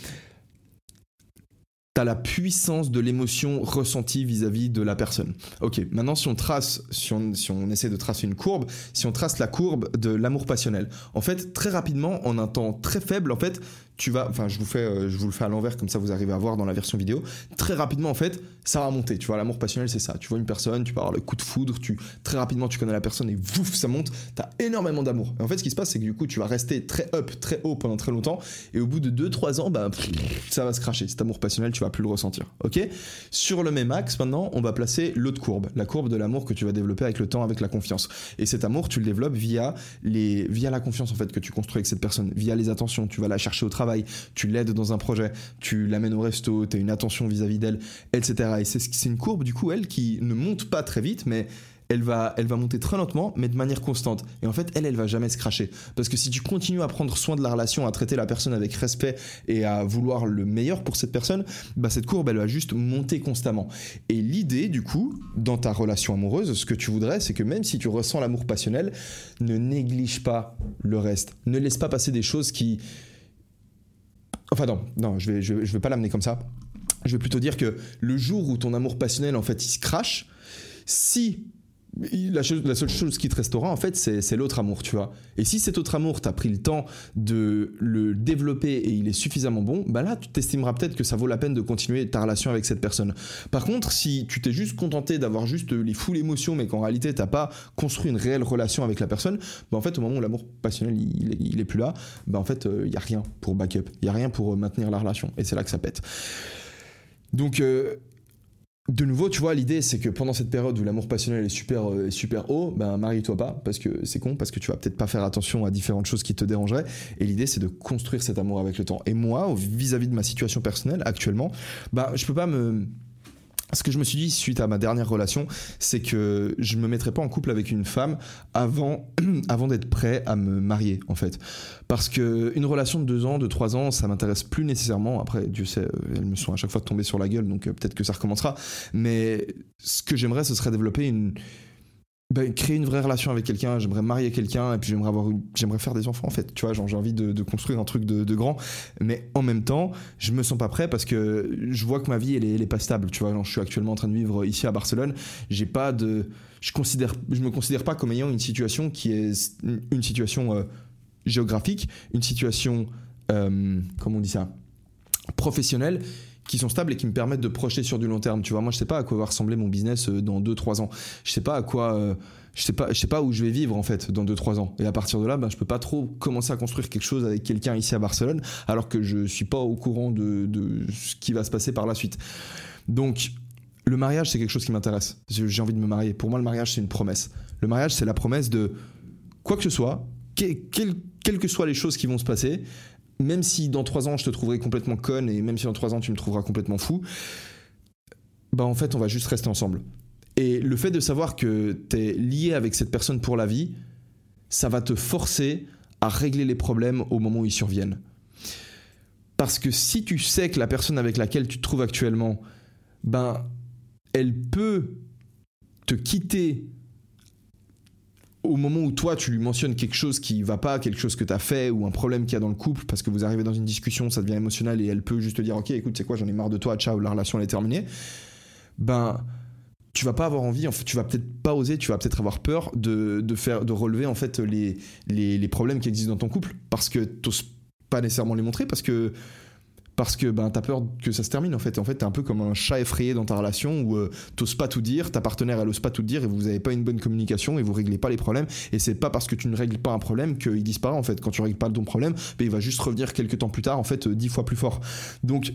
T'as la puissance de l'émotion ressentie vis-à-vis de la personne. Ok, maintenant si on trace, si on, si on essaie de tracer une courbe, si on trace la courbe de l'amour passionnel, en fait, très rapidement, en un temps très faible, en fait, tu vas, enfin, je vous fais, euh, je vous le fais à l'envers comme ça, vous arrivez à voir dans la version vidéo. Très rapidement, en fait, ça va monter. Tu vois, l'amour passionnel, c'est ça. Tu vois une personne, tu avoir le coup de foudre, tu très rapidement, tu connais la personne et vouf, ça monte. T'as énormément d'amour. En fait, ce qui se passe, c'est que du coup, tu vas rester très up, très haut pendant très longtemps, et au bout de 2-3 ans, bah, ça va se cracher. Cet amour passionnel, tu vas plus le ressentir. Ok? Sur le même axe, maintenant, on va placer l'autre courbe, la courbe de l'amour que tu vas développer avec le temps, avec la confiance. Et cet amour, tu le développes via les, via la confiance en fait que tu construis avec cette personne, via les attentions. Tu vas la chercher au travail, tu l'aides dans un projet, tu l'amènes au resto, tu as une attention vis-à-vis d'elle, etc. Et c'est une courbe, du coup, elle, qui ne monte pas très vite, mais elle va, elle va monter très lentement, mais de manière constante. Et en fait, elle, elle va jamais se cracher. Parce que si tu continues à prendre soin de la relation, à traiter la personne avec respect et à vouloir le meilleur pour cette personne, bah cette courbe, elle va juste monter constamment. Et l'idée, du coup, dans ta relation amoureuse, ce que tu voudrais, c'est que même si tu ressens l'amour passionnel, ne néglige pas le reste. Ne laisse pas passer des choses qui, Enfin non, non, je vais, je, vais pas l'amener comme ça. Je vais plutôt dire que le jour où ton amour passionnel, en fait, il se crache, si la, seule chose qui te restera, en fait, c'est l'autre amour, tu vois. Et si cet autre amour, tu as pris le temps de le développer et il est suffisamment bon, bah là, tu t'estimeras peut-être que ça vaut la peine de continuer ta relation avec cette personne. Par contre, si tu t'es juste contenté d'avoir juste les foules émotions, mais qu'en réalité, t'as pas construit une réelle relation avec la personne, bah en fait, au moment où l'amour passionnel, il, est plus là, bah en fait, il euh, y a rien pour backup. Il y a rien pour euh, maintenir la relation. Et c'est là que ça pète. Donc, euh, de nouveau, tu vois, l'idée c'est que pendant cette période où l'amour passionnel est super, euh, super haut, ben marie-toi pas parce que c'est con, parce que tu vas peut-être pas faire attention à différentes choses qui te dérangeraient. Et l'idée c'est de construire cet amour avec le temps. Et moi, vis-à-vis de ma situation personnelle actuellement, ben je peux pas me ce que je me suis dit suite à ma dernière relation, c'est que je me mettrais pas en couple avec une femme avant, avant d'être prêt à me marier, en fait. Parce que une relation de deux ans, de trois ans, ça m'intéresse plus nécessairement. Après, Dieu sait, euh, elles me sont à chaque fois tombées sur la gueule, donc euh, peut-être que ça recommencera. Mais ce que j'aimerais, ce serait développer une, ben, créer une vraie relation avec quelqu'un, j'aimerais marier quelqu'un et puis j'aimerais avoir j'aimerais faire des enfants en fait, tu vois, j'ai envie de, construire un truc de, grand, mais en même temps, je me sens pas prêt parce que je vois que ma vie elle est, pas stable, tu vois, je suis actuellement en train de vivre ici à Barcelone, j'ai pas de, je considère, je me considère pas comme ayant une situation qui est une situation euh, géographique, une situation, euh, comment on dit ça, professionnelle qui sont stables et qui me permettent de projeter sur du long terme. Tu vois, moi, je sais pas à quoi va ressembler mon business euh, dans 2-3 ans. Je sais pas à quoi. Euh, je sais pas, je sais pas où je vais vivre en fait dans 2-3 ans. Et à partir de là, ben, je peux pas trop commencer à construire quelque chose avec quelqu'un ici à Barcelone, alors que je suis pas au courant de, de ce qui va se passer par la suite. Donc, le mariage, c'est quelque chose qui m'intéresse. J'ai envie de me marier. Pour moi, le mariage, c'est une promesse. Le mariage, c'est la promesse de quoi que ce soit, quelles que soient les choses qui vont se passer, même si dans trois ans je te trouverai complètement conne et même si dans trois ans tu me trouveras complètement fou, bah en fait on va juste rester ensemble. Et le fait de savoir que tu es lié avec cette personne pour la vie, ça va te forcer à régler les problèmes au moment où ils surviennent. Parce que si tu sais que la personne avec laquelle tu te trouves actuellement, ben, elle peut te quitter au moment où toi tu lui mentionnes quelque chose qui va pas, quelque chose que tu as fait ou un problème qu'il y a dans le couple parce que vous arrivez dans une discussion, ça devient émotionnel et elle peut juste te dire OK, écoute, c'est quoi, j'en ai marre de toi, ciao, la relation elle est terminée. Ben tu vas pas avoir envie, en fait, tu vas peut-être pas oser, tu vas peut-être avoir peur de, de, faire, de relever en fait les, les, les problèmes qui existent dans ton couple parce que t'oses pas nécessairement les montrer parce que parce que ben, tu as peur que ça se termine en fait. En fait, tu es un peu comme un chat effrayé dans ta relation où euh, t'oses pas tout dire, ta partenaire elle ose pas tout dire et vous avez pas une bonne communication et vous réglez pas les problèmes. Et c'est pas parce que tu ne règles pas un problème qu'il disparaît en fait. Quand tu règles pas ton problème, ben, il va juste revenir quelques temps plus tard en fait euh, dix fois plus fort. Donc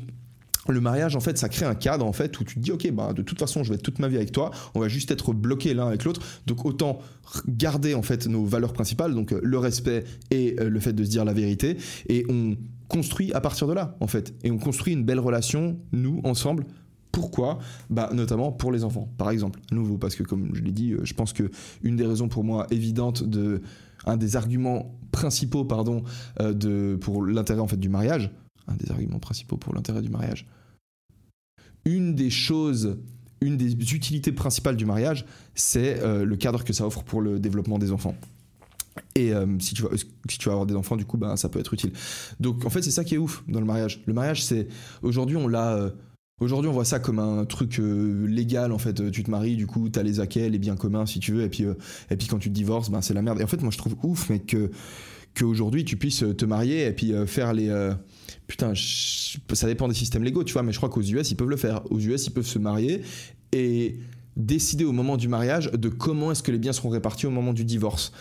le mariage, en fait, ça crée un cadre, en fait, où tu te dis, ok, bah, de toute façon, je vais être toute ma vie avec toi, on va juste être bloqués l'un avec l'autre, donc autant garder, en fait, nos valeurs principales, donc euh, le respect et euh, le fait de se dire la vérité, et on construit à partir de là, en fait, et on construit une belle relation, nous, ensemble, pourquoi? Bah, Notamment pour les enfants, par exemple. À nouveau, parce que comme je l'ai dit, euh, je pense que une des raisons pour moi évidentes de. Un des arguments principaux, pardon, de, pour l'intérêt en fait du mariage, un des arguments principaux pour l'intérêt du mariage. Une des choses, une des utilités principales du mariage, c'est euh, le cadre que ça offre pour le développement des enfants. Et euh, si, tu vas, si tu vas avoir des enfants, du coup, ben, ça peut être utile. Donc en fait, c'est ça qui est ouf dans le mariage. Le mariage, c'est. Aujourd'hui, on l'a. euh, Aujourd'hui, on voit ça comme un truc euh, légal. En fait, tu te maries, du coup, t'as les acquets, les biens communs, si tu veux, et puis, euh, et puis quand tu te divorces, ben, c'est la merde. Et en fait, moi, je trouve ouf, mais que qu'aujourd'hui, tu puisses te marier et puis euh, faire les. euh, putain, ça dépend des systèmes légaux, tu vois, mais je crois qu'aux US, ils peuvent le faire. Aux US, ils peuvent se marier et décider au moment du mariage de comment est-ce que les biens seront répartis au moment du divorce.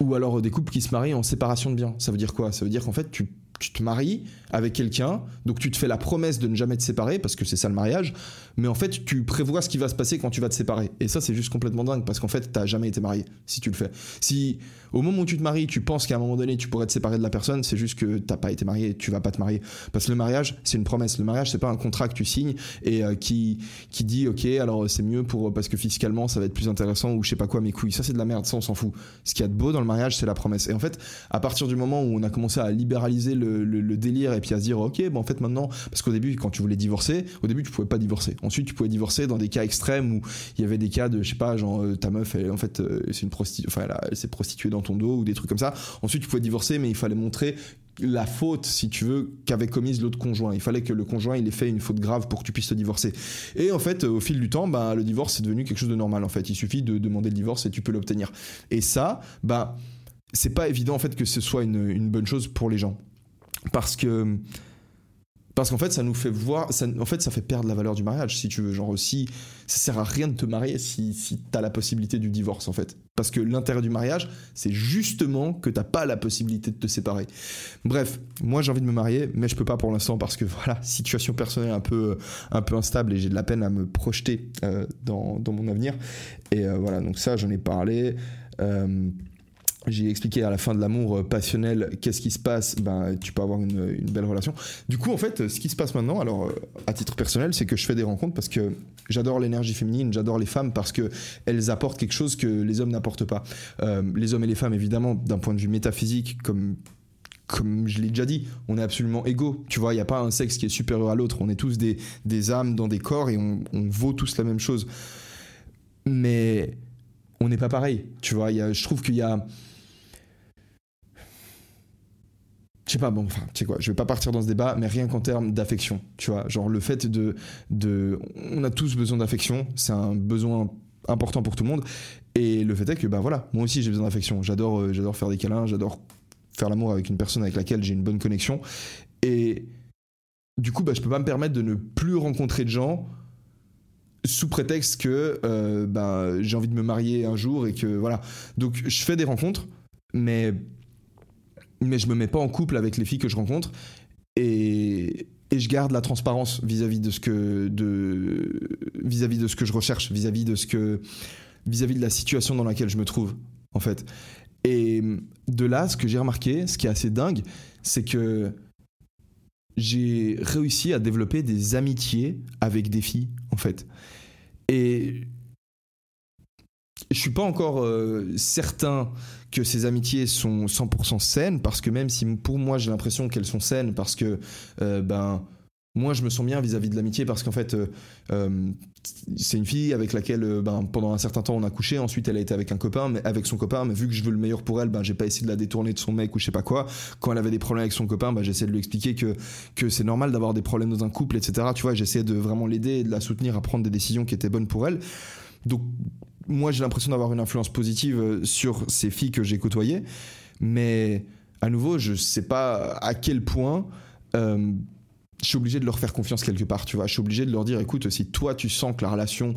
Ou alors euh, des couples qui se marient en séparation de biens. Ça veut dire quoi? Ça veut dire qu'en fait, tu, tu te maries avec quelqu'un, donc tu te fais la promesse de ne jamais te séparer, parce que c'est ça le mariage, mais en fait, tu prévois ce qui va se passer quand tu vas te séparer. Et ça, c'est juste complètement dingue, parce qu'en fait, t'as jamais été marié, si tu le fais. Si au moment où tu te maries, tu penses qu'à un moment donné, tu pourrais te séparer de la personne, c'est juste que t'as pas été marié, tu vas pas te marier. Parce que le mariage, c'est une promesse. Le mariage, c'est pas un contrat que tu signes et euh, qui, qui dit, ok, alors c'est mieux pour, parce que fiscalement, ça va être plus intéressant ou je sais pas quoi, mes couilles. Ça, c'est de la merde, ça, on s'en fout. Ce qu'il y a de beau dans le mariage, c'est la promesse. Et en fait, à partir du moment où on a commencé à libéraliser le, le- délire et puis à se dire, ok, en fait, maintenant, parce qu'au début, quand tu voulais divorcer, au début, tu pouvais pas divorcer. Ensuite, tu pouvais divorcer dans des cas extrêmes où il y avait des cas de, je sais pas, genre, euh, ta meuf, elle, en fait, euh, c'est une prostituée, s'est prostituée dans ton dos ou des trucs comme ça. Ensuite, tu pouvais divorcer, mais il fallait montrer la faute, si tu veux, qu'avait commise l'autre conjoint. Il fallait que le conjoint il ait fait une faute grave pour que tu puisses te divorcer. Et en fait, au fil du temps, bah, le divorce c'est devenu quelque chose de normal. En fait, il suffit de demander le divorce et tu peux l'obtenir. Et ça, bah, c'est pas évident en fait que ce soit une bonne chose pour les gens, parce que parce qu'en fait, ça nous fait voir, ça, en fait, ça fait perdre la valeur du mariage, si tu veux. Genre aussi, ça sert à rien de te marier si, si t'as la possibilité du divorce, en fait. Parce que l'intérêt du mariage, c'est justement que t'as pas la possibilité de te séparer. Bref, moi j'ai envie de me marier, mais je peux pas pour l'instant parce que voilà, situation personnelle un peu, un peu instable et j'ai de la peine à me projeter euh, dans, dans mon avenir. Et euh, voilà, donc ça, j'en ai parlé. Euh, j'ai expliqué à la fin de l'amour euh, passionnel qu'est-ce qui se passe, ben, tu peux avoir une, belle relation. Du coup, en fait, ce qui se passe maintenant, alors euh, à titre personnel, c'est que je fais des rencontres parce que j'adore l'énergie féminine, j'adore les femmes parce que elles apportent quelque chose que les hommes n'apportent pas. Euh, les hommes et les femmes, évidemment, d'un point de vue métaphysique, comme comme je l'ai déjà dit, on est absolument égaux. Tu vois, il n'y a pas un sexe qui est supérieur à l'autre. On est tous des, des âmes dans des corps et on, vaut tous la même chose. Mais on n'est pas pareil. Tu vois, y a- je trouve qu'il y a. Je sais pas, bon, enfin, tu sais quoi, je vais pas partir dans ce débat, mais rien qu'en termes d'affection, tu vois, genre le fait de, de, on a tous besoin d'affection, c'est un besoin important pour tout le monde, et le fait est que, bah voilà, moi aussi j'ai besoin d'affection, j'adore, euh, faire des câlins, j'adore faire l'amour avec une personne avec laquelle j'ai une bonne connexion, et du coup, bah, je peux pas me permettre de ne plus rencontrer de gens sous prétexte que euh, bah, j'ai envie de me marier un jour et que voilà, donc je fais des rencontres, mais mais je me mets pas en couple avec les filles que je rencontre. Et, je garde la transparence vis-à-vis de ce que vis-à-vis de ce que je recherche vis-à-vis de ce que vis-à-vis de la situation dans laquelle je me trouve en fait. Et de là ce que j'ai remarqué ce qui est assez dingue c'est que j'ai réussi à développer des amitiés avec des filles en fait. Et je suis pas encore euh, certain que ces amitiés sont 100% saines parce que même si pour moi j'ai l'impression qu'elles sont saines parce que euh, ben moi je me sens bien vis-à-vis de l'amitié parce qu'en fait euh, euh, c'est une fille avec laquelle ben, pendant un certain temps on a couché. Ensuite elle a été avec un copain mais avec son copain mais vu que je veux le meilleur pour elle ben j'ai pas essayé de la détourner de son mec ou je sais pas quoi. Quand elle avait des problèmes avec son copain ben j'essayais de lui expliquer que que c'est normal d'avoir des problèmes dans un couple etc tu vois j'essayais de vraiment l'aider et de la soutenir à prendre des décisions qui étaient bonnes pour elle. Donc moi j'ai l'impression d'avoir une influence positive euh, sur ces filles que j'ai côtoyées mais à nouveau je sais pas à quel point euh, je suis obligé de leur faire confiance quelque part, tu vois. Je suis obligé de leur dire, écoute, si toi tu sens que la relation,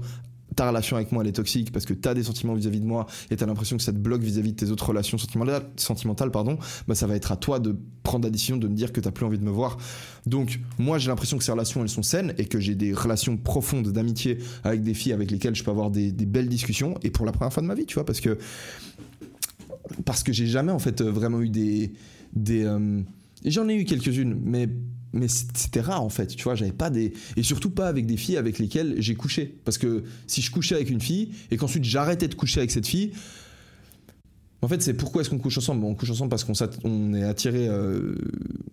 ta relation avec moi elle est toxique parce que tu as des sentiments vis-à-vis de moi et tu as l'impression que ça te bloque vis-à-vis de tes autres relations sentimentales, sentimentales pardon, bah ça va être à toi de prendre la décision de me dire que tu plus envie de me voir. Donc moi j'ai l'impression que ces relations elles sont saines et que j'ai des relations profondes d'amitié avec des filles avec lesquelles je peux avoir des, belles discussions et pour la première fois de ma vie, tu vois, parce que parce que j'ai jamais en fait vraiment eu des des euh, j'en ai eu quelques-unes mais mais c'était rare en fait, tu vois, j'avais pas des et surtout pas avec des filles avec lesquelles j'ai couché parce que si je couchais avec une fille et qu'ensuite j'arrêtais de coucher avec cette fille en fait, c'est pourquoi est-ce qu'on couche ensemble? On couche ensemble parce qu'on on est attiré, euh,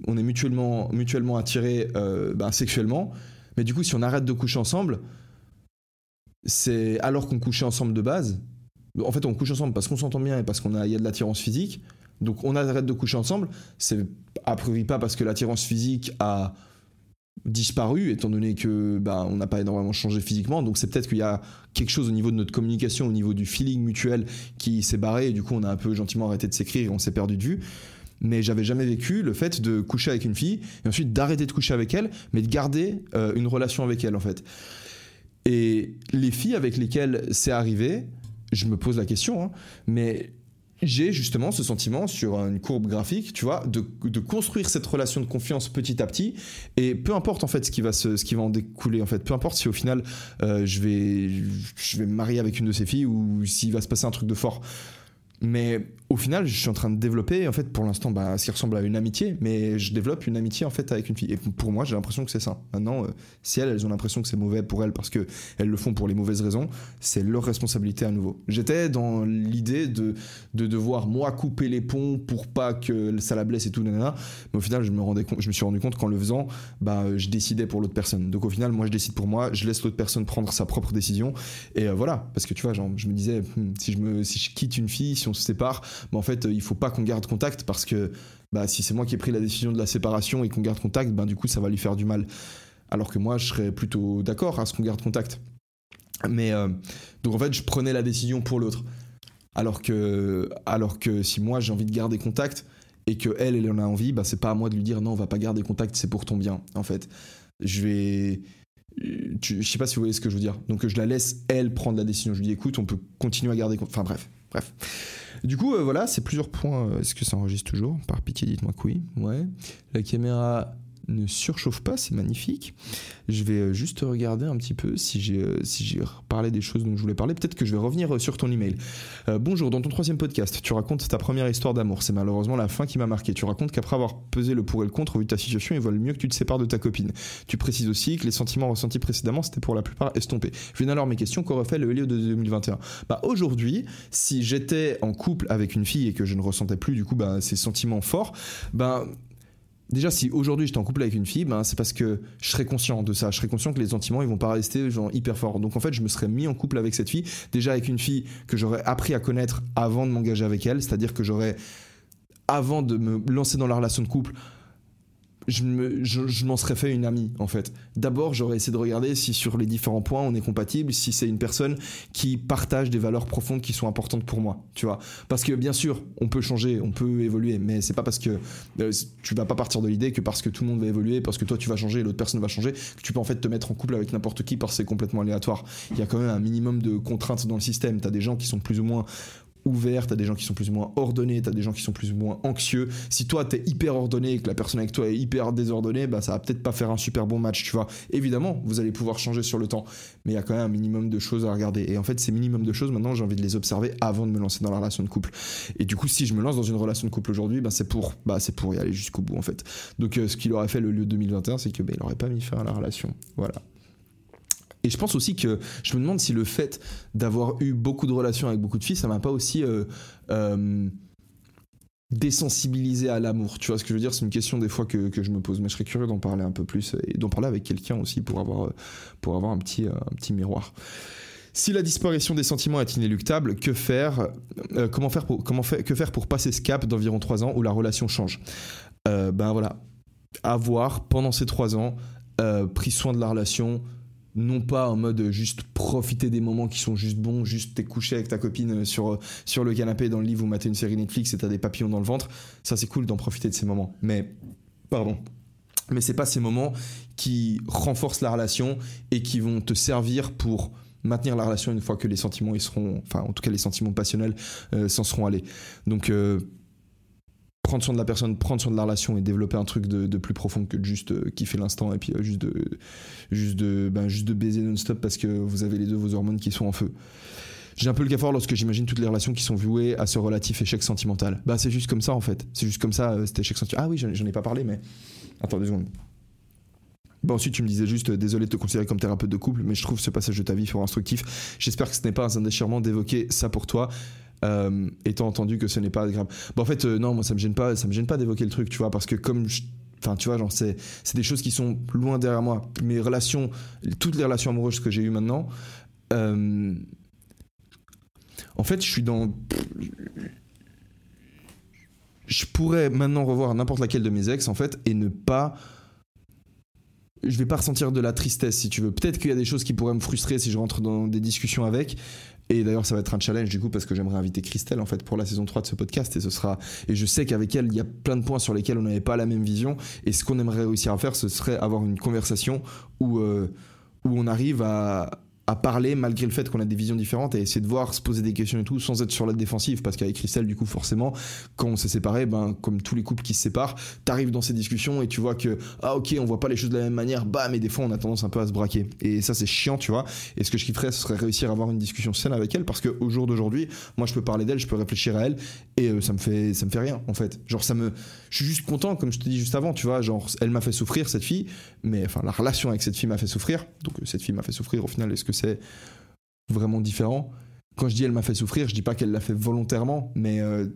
on est mutuellement, mutuellement attiré euh, ben, sexuellement. Mais du coup, si on arrête de coucher ensemble, c'est alors qu'on couchait ensemble de base. En fait, on couche ensemble parce qu'on s'entend bien et parce qu'on a, y a de l'attirance physique. Donc on arrête de coucher ensemble. C'est a priori pas parce que l'attirance physique a disparu, étant donné que bah, on n'a pas énormément changé physiquement. Donc c'est peut-être qu'il y a quelque chose au niveau de notre communication, au niveau du feeling mutuel qui s'est barré. Et du coup, on a un peu gentiment arrêté de s'écrire et on s'est perdu de vue. Mais j'avais jamais vécu le fait de coucher avec une fille et ensuite d'arrêter de coucher avec elle, mais de garder euh, une relation avec elle en fait. Et les filles avec lesquelles c'est arrivé, je me pose la question, hein, mais j'ai justement ce sentiment sur une courbe graphique, tu vois, de, de, construire cette relation de confiance petit à petit. Et peu importe en fait ce qui va, ce qui va en découler, en fait, peu importe si au final euh, je, vais, je vais me marier avec une de ces filles ou s'il va se passer un truc de fort. Mais au final, je suis en train de développer, en fait, pour l'instant, bah, ce qui ressemble à une amitié, mais je développe une amitié, en fait, avec une fille. Et pour moi, j'ai l'impression que c'est ça. Maintenant, euh, si elles, elles ont l'impression que c'est mauvais pour elles parce que elles le font pour les mauvaises raisons, c'est leur responsabilité à nouveau. J'étais dans l'idée de, de devoir, moi, couper les ponts pour pas que ça la blesse et tout, nanana. Mais au final, je me rendais compte, je me suis rendu compte qu'en le faisant, bah, je décidais pour l'autre personne. Donc au final, moi, je décide pour moi, je laisse l'autre personne prendre sa propre décision. Et euh, voilà. Parce que tu vois, genre, je me disais, hmm, si je me, si je quitte une fille, si on se sépare, bah, en fait, il faut pas qu'on garde contact parce que bah, si c'est moi qui ai pris la décision de la séparation et qu'on garde contact, bah, du coup, ça va lui faire du mal. Alors que moi, je serais plutôt d'accord à ce qu'on garde contact. Mais euh, donc en fait, je prenais la décision pour l'autre. Alors que, alors que si moi j'ai envie de garder contact et que elle, elle en a envie, bah c'est pas à moi de lui dire non, on va pas garder contact, c'est pour ton bien. En fait, je vais, je sais pas si vous voyez ce que je veux dire. Donc je la laisse elle prendre la décision. Je lui dis écoute, on peut continuer à garder. Enfin bref, bref. Du coup, euh, voilà, c'est plusieurs points. Euh, est-ce que ça enregistre toujours? Par pitié, dites-moi que oui. Ouais. La caméra ne surchauffe pas, c'est magnifique. Je vais euh, juste regarder un petit peu si j'ai euh, si parlé des choses dont je voulais parler. Peut-être que je vais revenir euh, sur ton email. Bonjour, dans ton troisième podcast, tu racontes ta première histoire d'amour. C'est malheureusement la fin qui m'a marqué. Tu racontes qu'après avoir pesé le pour et le contre, vu ta situation, il vaut mieux que tu te sépares de ta copine. Tu précises aussi que les sentiments ressentis précédemment, c'était pour la plupart estompés. Je viens alors mes questions. Qu'aurait fait le Helio de 2021 Bah aujourd'hui, si j'étais en couple avec une fille et que je ne ressentais plus du coup bah, ces sentiments forts, bah Déjà, si aujourd'hui j'étais en couple avec une fille, ben, c'est parce que je serais conscient de ça. Je serais conscient que les sentiments, ils vont pas rester genre hyper forts. Donc en fait, je me serais mis en couple avec cette fille, déjà avec une fille que j'aurais appris à connaître avant de m'engager avec elle. C'est-à-dire que j'aurais, avant de me lancer dans la relation de couple, je, me, je, je m'en serais fait une amie en fait. D'abord, j'aurais essayé de regarder si sur les différents points on est compatible, si c'est une personne qui partage des valeurs profondes qui sont importantes pour moi, tu vois. Parce que bien sûr, on peut changer, on peut évoluer, mais c'est pas parce que euh, tu vas pas partir de l'idée que parce que tout le monde va évoluer, parce que toi tu vas changer et l'autre personne va changer, que tu peux en fait te mettre en couple avec n'importe qui parce que c'est complètement aléatoire. Il y a quand même un minimum de contraintes dans le système. T'as des gens qui sont plus ou moins ouvert, t'as des gens qui sont plus ou moins ordonnés, t'as des gens qui sont plus ou moins anxieux. Si toi t'es hyper ordonné et que la personne avec toi est hyper désordonnée, bah ça va peut-être pas faire un super bon match, tu vois. Évidemment, vous allez pouvoir changer sur le temps, mais il y a quand même un minimum de choses à regarder. Et en fait, ces minimums de choses, maintenant, j'ai envie de les observer avant de me lancer dans la relation de couple. Et du coup, si je me lance dans une relation de couple aujourd'hui, bah c'est pour, bah c'est pour y aller jusqu'au bout en fait. Donc, euh, ce qu'il aurait fait le lieu 2021, c'est que bah, il aurait pas mis fin à la relation. Voilà. Et je pense aussi que je me demande si le fait d'avoir eu beaucoup de relations avec beaucoup de filles, ça m'a pas aussi euh, euh, désensibilisé à l'amour. Tu vois ce que je veux dire? C'est une question des fois que, je me pose, mais je serais curieux d'en parler un peu plus et d'en parler avec quelqu'un aussi pour avoir, pour avoir un, petit, un petit miroir. Si la disparition des sentiments est inéluctable, que faire, euh, comment faire pour, comment faire, que faire pour passer ce cap d'environ 3 ans où la relation change? Euh, Ben voilà, avoir pendant ces 3 ans euh, pris soin de la relation, non pas en mode juste profiter des moments qui sont juste bons, juste t'es couché avec ta copine sur, sur le canapé dans le lit, vous matez une série Netflix et t'as des papillons dans le ventre, ça c'est cool d'en profiter de ces moments. Mais, pardon, mais c'est pas ces moments qui renforcent la relation et qui vont te servir pour maintenir la relation une fois que les sentiments ils seront, enfin en tout cas les sentiments passionnels euh, s'en seront allés. Donc euh, prendre soin de la personne, prendre soin de la relation et développer un truc de, plus profond que juste euh, kiffer l'instant et puis juste de juste de ben, juste de baiser non-stop parce que vous avez les deux vos hormones qui sont en feu. J'ai un peu le cafard lorsque j'imagine toutes les relations qui sont vouées à ce relatif échec sentimental. Bah c'est juste comme ça en fait. C'est juste comme ça, cet échec sentimental. Ah oui, j'en ai pas parlé, mais attends deux secondes. Bon, ensuite, tu me disais juste, euh, désolé de te considérer comme thérapeute de couple, mais je trouve ce passage de ta vie fort instructif. J'espère que ce n'est pas un déchirement d'évoquer ça pour toi. Euh, étant entendu que ce n'est pas grave. Bon, en fait, euh, non, moi, ça me gêne pas, ça me gêne pas d'évoquer le truc, tu vois, parce que comme Enfin, tu vois, genre, c'est, c'est des choses qui sont loin derrière moi. Mes relations, toutes les relations amoureuses que j'ai eues maintenant, en fait, je suis dans. Je pourrais maintenant revoir n'importe laquelle de mes ex, en fait, et ne pas je vais pas ressentir de la tristesse si tu veux. Peut-être qu'il y a des choses qui pourraient me frustrer si je rentre dans des discussions avec. Et d'ailleurs, ça va être un challenge du coup parce que j'aimerais inviter Christelle en fait pour la saison 3 de ce podcast. Et ce sera et je sais qu'avec elle, il y a plein de points sur lesquels on n'avait pas la même vision. Et ce qu'on aimerait réussir à faire, ce serait avoir une conversation où euh, où on arrive à à parler malgré le fait qu'on a des visions différentes et essayer de voir, se poser des questions et tout sans être sur la défensive. Parce qu'avec Christelle du coup forcément quand on s'est séparés ben comme tous les couples qui se séparent t'arrives dans ces discussions et tu vois que ah ok on voit pas les choses de la même manière bah mais des fois on a tendance un peu à se braquer. Et ça c'est chiant tu vois. Et ce que je kifferais ce serait réussir à avoir une discussion saine avec elle parce que au jour d'aujourd'hui moi je peux parler d'elle je peux réfléchir à elle et euh, ça me fait ça me fait rien en fait. Genre ça me je suis juste content comme je te dis juste avant tu vois genre elle m'a fait souffrir cette fille mais enfin la relation avec cette fille m'a fait souffrir donc euh, cette fille m'a fait souffrir au final est-ce que c'est vraiment différent? Quand je dis elle m'a fait souffrir, je dis pas qu'elle l'a fait volontairement, mais euh,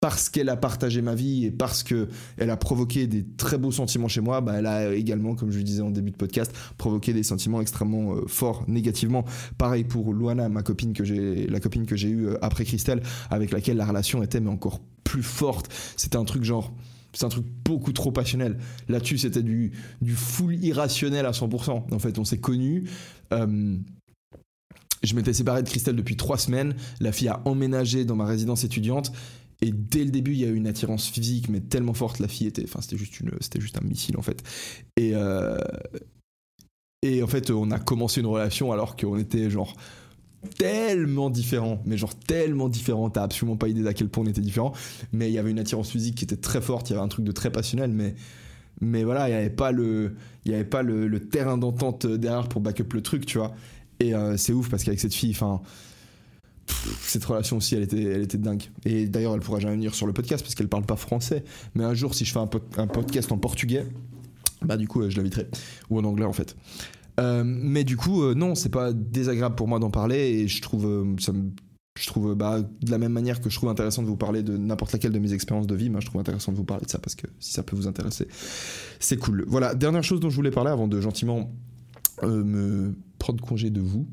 parce qu'elle a partagé ma vie et parce que elle a provoqué des très beaux sentiments chez moi, bah, elle a également, comme je le disais en début de podcast, provoqué des sentiments extrêmement euh, forts négativement. Pareil pour Luana, ma copine que j'ai, la copine que j'ai eue après Christelle, avec laquelle la relation était mais encore plus forte. C'était un truc genre c'est un truc beaucoup trop passionnel. Là-dessus, c'était du, du full irrationnel à 100%. En fait, on s'est connus. Euh, je m'étais séparé de Christelle depuis trois semaines. La fille a emménagé dans ma résidence étudiante. Et dès le début, il y a eu une attirance physique, mais tellement forte, la fille était, enfin, c'était juste une, c'était juste un missile en fait. Et euh, et en fait, on a commencé une relation alors qu'on était genre tellement différents, mais genre tellement différents, t'as absolument pas idée d'à quel point on était différents, mais il y avait une attirance physique qui était très forte, il y avait un truc de très passionnel, mais, mais voilà, il n'y avait pas, le, y avait pas le, terrain d'entente derrière pour back up le truc, tu vois. Et euh, c'est ouf parce qu'avec cette fille, enfin, cette relation aussi, elle était, elle était dingue. Et d'ailleurs, elle pourra jamais venir sur le podcast parce qu'elle parle pas français, mais un jour, si je fais un, un podcast en portugais, bah du coup, je l'inviterai, ou en anglais en fait. Euh, mais du coup, euh, non, c'est pas désagréable pour moi d'en parler et je trouve euh, ça je trouve bah, de la même manière que je trouve intéressant de vous parler de n'importe laquelle de mes expériences de vie, moi je trouve intéressant de vous parler de ça parce que si ça peut vous intéresser, c'est cool. Voilà, dernière chose dont je voulais parler avant de gentiment me prendre congé de vous.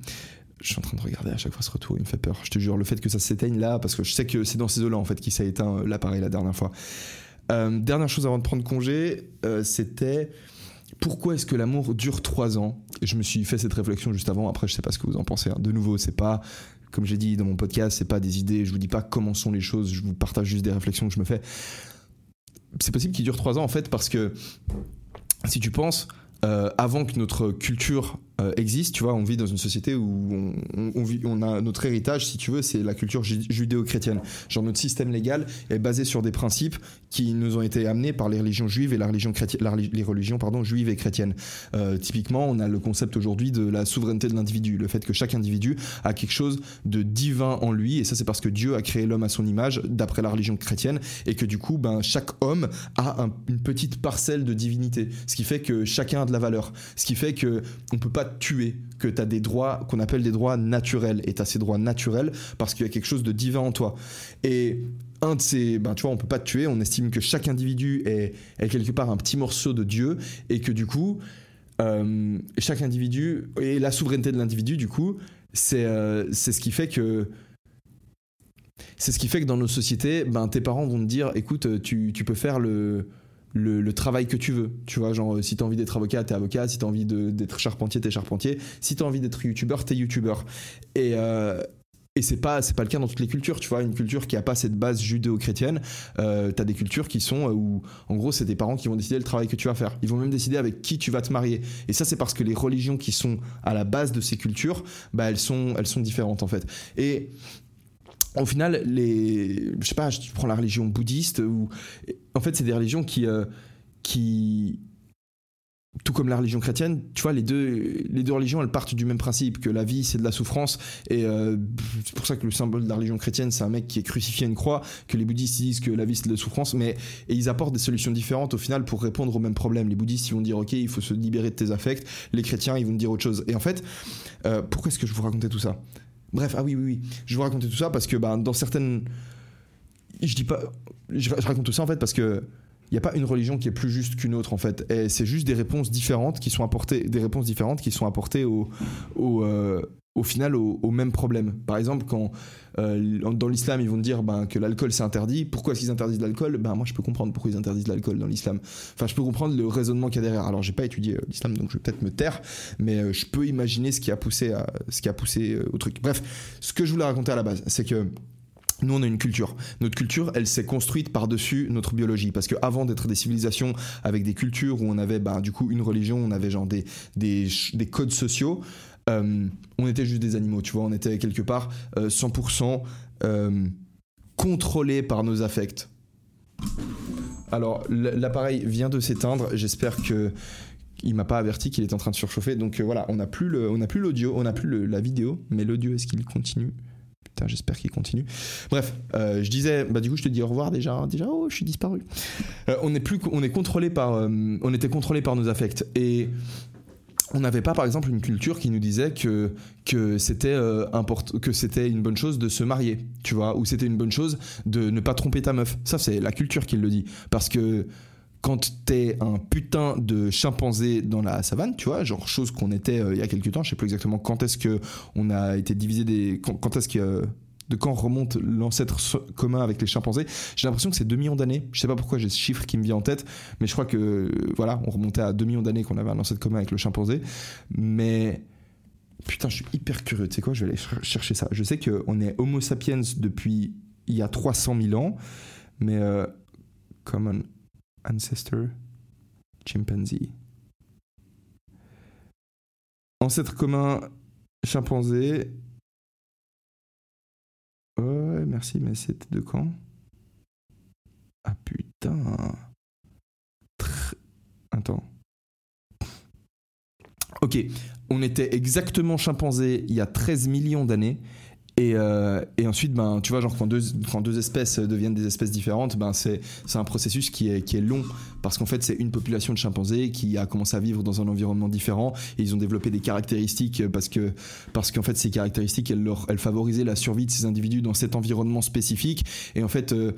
Je suis en train de regarder à chaque fois ce retour, il me fait peur. Je te jure, le fait que ça s'éteigne là, parce que je sais que c'est dans ces eaux-là en fait qui s'est éteint l'appareil la dernière fois. dernière chose avant de prendre congé, c'était pourquoi est-ce que l'amour dure trois ans Je me suis fait cette réflexion juste avant. Après, je sais pas ce que vous en pensez. Hein. De nouveau, c'est pas, comme j'ai dit dans mon podcast, c'est pas des idées. Je vous dis pas comment sont les choses. Je vous partage juste des réflexions que je me fais. C'est possible qu'il dure trois ans en fait parce que si tu penses, euh, avant que notre culture euh, existe, tu vois, on vit dans une société où on, a notre héritage, si tu veux, c'est la culture judéo-chrétienne. Genre notre système légal est basé sur des principes qui nous ont été amenés par les religions juives et la religion chrétienne, les religions pardon juives et chrétiennes. Euh, typiquement, on a le concept aujourd'hui de la souveraineté de l'individu, le fait que chaque individu a quelque chose de divin en lui, et ça c'est parce que Dieu a créé l'homme à son image, d'après la religion chrétienne, et que du coup, ben chaque homme a une petite parcelle de divinité, ce qui fait que chacun a de la valeur, ce qui fait que on peut pas tuer, que tu as des droits qu'on appelle des droits naturels. Et tu as ces droits naturels parce qu'il y a quelque chose de divin en toi. Et un de ces, ben tu vois, on peut pas te tuer, on estime que chaque individu est, est quelque part un petit morceau de Dieu et que du coup, euh, chaque individu et la souveraineté de l'individu, du coup, c'est euh, c'est ce qui fait que c'est ce qui fait que dans nos sociétés, ben tes parents vont te dire, écoute, tu, tu peux faire le le, travail que tu veux. Tu vois, genre, si t'as envie d'être avocat, t'es avocat. Si t'as envie d'être charpentier, t'es charpentier. Si t'as envie d'être youtubeur, t'es youtubeur. Et, euh, et c'est pas c'est pas le cas dans toutes les cultures tu vois une culture qui a pas cette base judéo-chrétienne euh, t'as des cultures qui sont euh, où en gros c'est tes parents qui vont décider le travail que tu vas faire ils vont même décider avec qui tu vas te marier et ça c'est parce que les religions qui sont à la base de ces cultures bah elles sont elles sont différentes en fait et au final, les, je sais pas, tu prends la religion bouddhiste ou, en fait, c'est des religions qui, euh, qui, tout comme la religion chrétienne, tu vois, les deux, les deux religions, elles partent du même principe, que la vie, c'est de la souffrance. Et euh, c'est pour ça que le symbole de la religion chrétienne, c'est un mec qui est crucifié à une croix, que les bouddhistes disent que la vie, c'est de la souffrance. Mais, et ils apportent des solutions différentes au final pour répondre au même problème. Les bouddhistes, ils vont dire, OK, il faut se libérer de tes affects. Les chrétiens, ils vont dire autre chose. Et en fait, euh, pourquoi est-ce que je vous racontais tout ça? Bref, ah oui, oui, oui. Je vous racontais tout ça parce que bah, dans certaines. Je dis pas. Je raconte tout ça en fait parce que. Il n'y a pas une religion qui est plus juste qu'une autre en fait. C'est juste des réponses différentes qui sont apportées, des réponses différentes qui sont apportées au, au, euh, au final au, même problème. Par exemple, quand euh, dans l'islam ils vont dire ben, que l'alcool c'est interdit, pourquoi est-ce qu'ils interdisent l'alcool? Ben moi je peux comprendre pourquoi ils interdisent l'alcool dans l'islam. Enfin je peux comprendre le raisonnement qu'il y a derrière. Alors j'ai pas étudié euh, l'islam donc je vais peut-être me taire, mais je peux imaginer ce qui a poussé à, ce qui a poussé au truc. Bref, ce que je voulais raconter à la base, c'est que nous, on a une culture. Notre culture, elle s'est construite par-dessus notre biologie. Parce qu'avant d'être des civilisations avec des cultures où on avait, bah, du coup, une religion, on avait genre des, des, des codes sociaux, euh, on était juste des animaux, tu vois. On était quelque part euh, 100% euh, contrôlés par nos affects. Alors, l'appareil vient de s'éteindre. J'espère que il m'a pas averti qu'il est en train de surchauffer. Donc euh, voilà, on n'a plus l'audio, on n'a plus la vidéo, mais l'audio est-ce qu'il continue? Putain, j'espère qu'il continue. Bref, euh, je disais, bah du coup, je te dis au revoir déjà. Déjà, oh, je suis disparu. Euh, on est plus, on est contrôlé par, euh, on était contrôlé par nos affects et on n'avait pas par exemple une culture qui nous disait que que c'était que c'était une bonne chose de se marier, tu vois, ou c'était une bonne chose de ne pas tromper ta meuf. Ça c'est la culture qui le dit parce que quand t'es un putain de chimpanzé dans la savane, tu vois, genre chose qu'on était euh, il y a quelques temps, je sais plus exactement quand est-ce que on a été divisé des quand, est-ce que euh, de quand remonte l'ancêtre commun avec les chimpanzés. J'ai l'impression que c'est 2 millions d'années. Je sais pas pourquoi j'ai ce chiffre qui me vient en tête, mais je crois que euh, voilà, on remontait à 2 millions d'années qu'on avait un ancêtre commun avec le chimpanzé. Mais putain, je suis hyper curieux. Tu sais quoi Je vais aller chercher ça. Je sais qu'on est Homo sapiens depuis il y a 300 000 ans, mais common ancestor chimpanzee. Ancêtre commun chimpanzé Ouais, merci, mais c'était de quand? Ah putain. Tr... Attends. Ok, on était exactement chimpanzé il y a 13 millions d'années. Et, euh, et, ensuite, ben, tu vois, genre quand deux, quand deux espèces deviennent des espèces différentes, ben, c'est un processus qui est, qui est long parce qu'en fait, c'est une population de chimpanzés qui a commencé à vivre dans un environnement différent et ils ont développé des caractéristiques parce que parce qu'en fait, ces caractéristiques, elles, leur, elles favorisaient la survie de ces individus dans cet environnement spécifique. Et en fait, euh,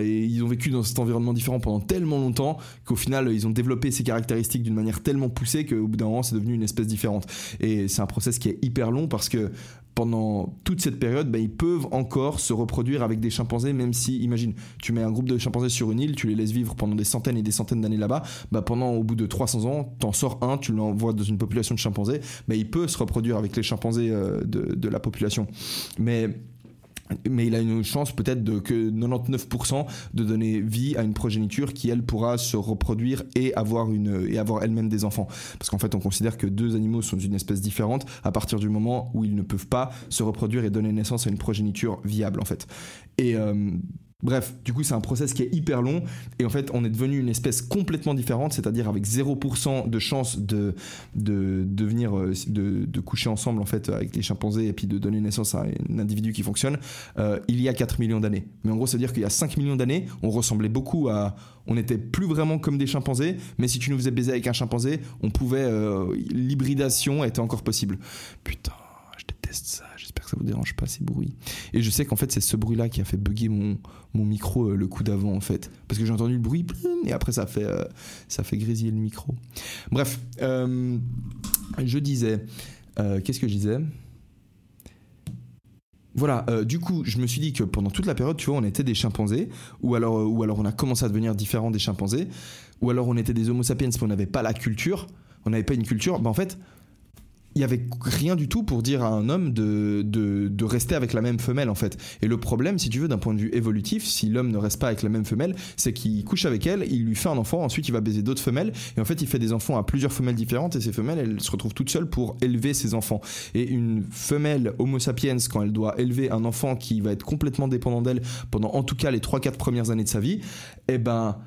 ils ont vécu dans cet environnement différent pendant tellement longtemps qu'au final, ils ont développé ces caractéristiques d'une manière tellement poussée qu'au bout d'un moment, c'est devenu une espèce différente. Et c'est un process qui est hyper long parce que pendant toute cette période, bah, ils peuvent encore se reproduire avec des chimpanzés, même si, imagine, tu mets un groupe de chimpanzés sur une île, tu les laisses vivre pendant des centaines et des centaines d'années là-bas, bah, pendant au bout de 300 ans, t'en sors un, tu l'envoies dans une population de chimpanzés, bah, il peut se reproduire avec les chimpanzés euh, de, de la population. Mais mais il a une chance peut-être de que 99% de donner vie à une progéniture qui elle pourra se reproduire et avoir une et avoir elle-même des enfants. Parce qu'en fait on considère que deux animaux sont d'une espèce différente à partir du moment où ils ne peuvent pas se reproduire et donner naissance à une progéniture viable en fait. Et euh, Bref, du coup, c'est un process qui est hyper long et en fait, on est devenu une espèce complètement différente, c'est-à-dire avec 0% de chance de, de euh, de, de, coucher ensemble en fait avec les chimpanzés et puis de donner naissance à un individu qui fonctionne, euh, il y a 4 millions d'années. Mais en gros, c'est-à-dire qu'il y a 5 millions d'années, on ressemblait beaucoup à. On n'était plus vraiment comme des chimpanzés, mais si tu nous faisais baiser avec un chimpanzé, on pouvait. Euh, l'hybridation était encore possible. Putain, je déteste ça ça vous dérange pas ces bruits. Et je sais qu'en fait c'est ce bruit-là qui a fait bugger mon, mon micro euh, le coup d'avant en fait, parce que j'ai entendu le bruit et après ça fait euh, ça fait grésiller le micro. Bref, euh, je disais, qu'est-ce que je disais? Voilà, du coup, je me suis dit que pendant toute la période, tu vois, on était des chimpanzés, ou alors, ou alors on a commencé à devenir différents des chimpanzés, ou alors on était des homo sapiens, mais on n'avait pas la culture, on n'avait pas une culture. Ben en fait, il y avait rien du tout pour dire à un homme de, de, rester avec la même femelle en fait. Et le problème, si tu veux, d'un point de vue évolutif, si l'homme ne reste pas avec la même femelle, c'est qu'il couche avec elle, il lui fait un enfant, ensuite il va baiser d'autres femelles, et en fait il fait des enfants à plusieurs femelles différentes, et ces femelles, elles se retrouvent toutes seules pour élever ses enfants. Et une femelle Homo sapiens, quand elle doit élever un enfant qui va être complètement dépendant d'elle pendant en tout cas les 3-4 premières années de sa vie, eh ben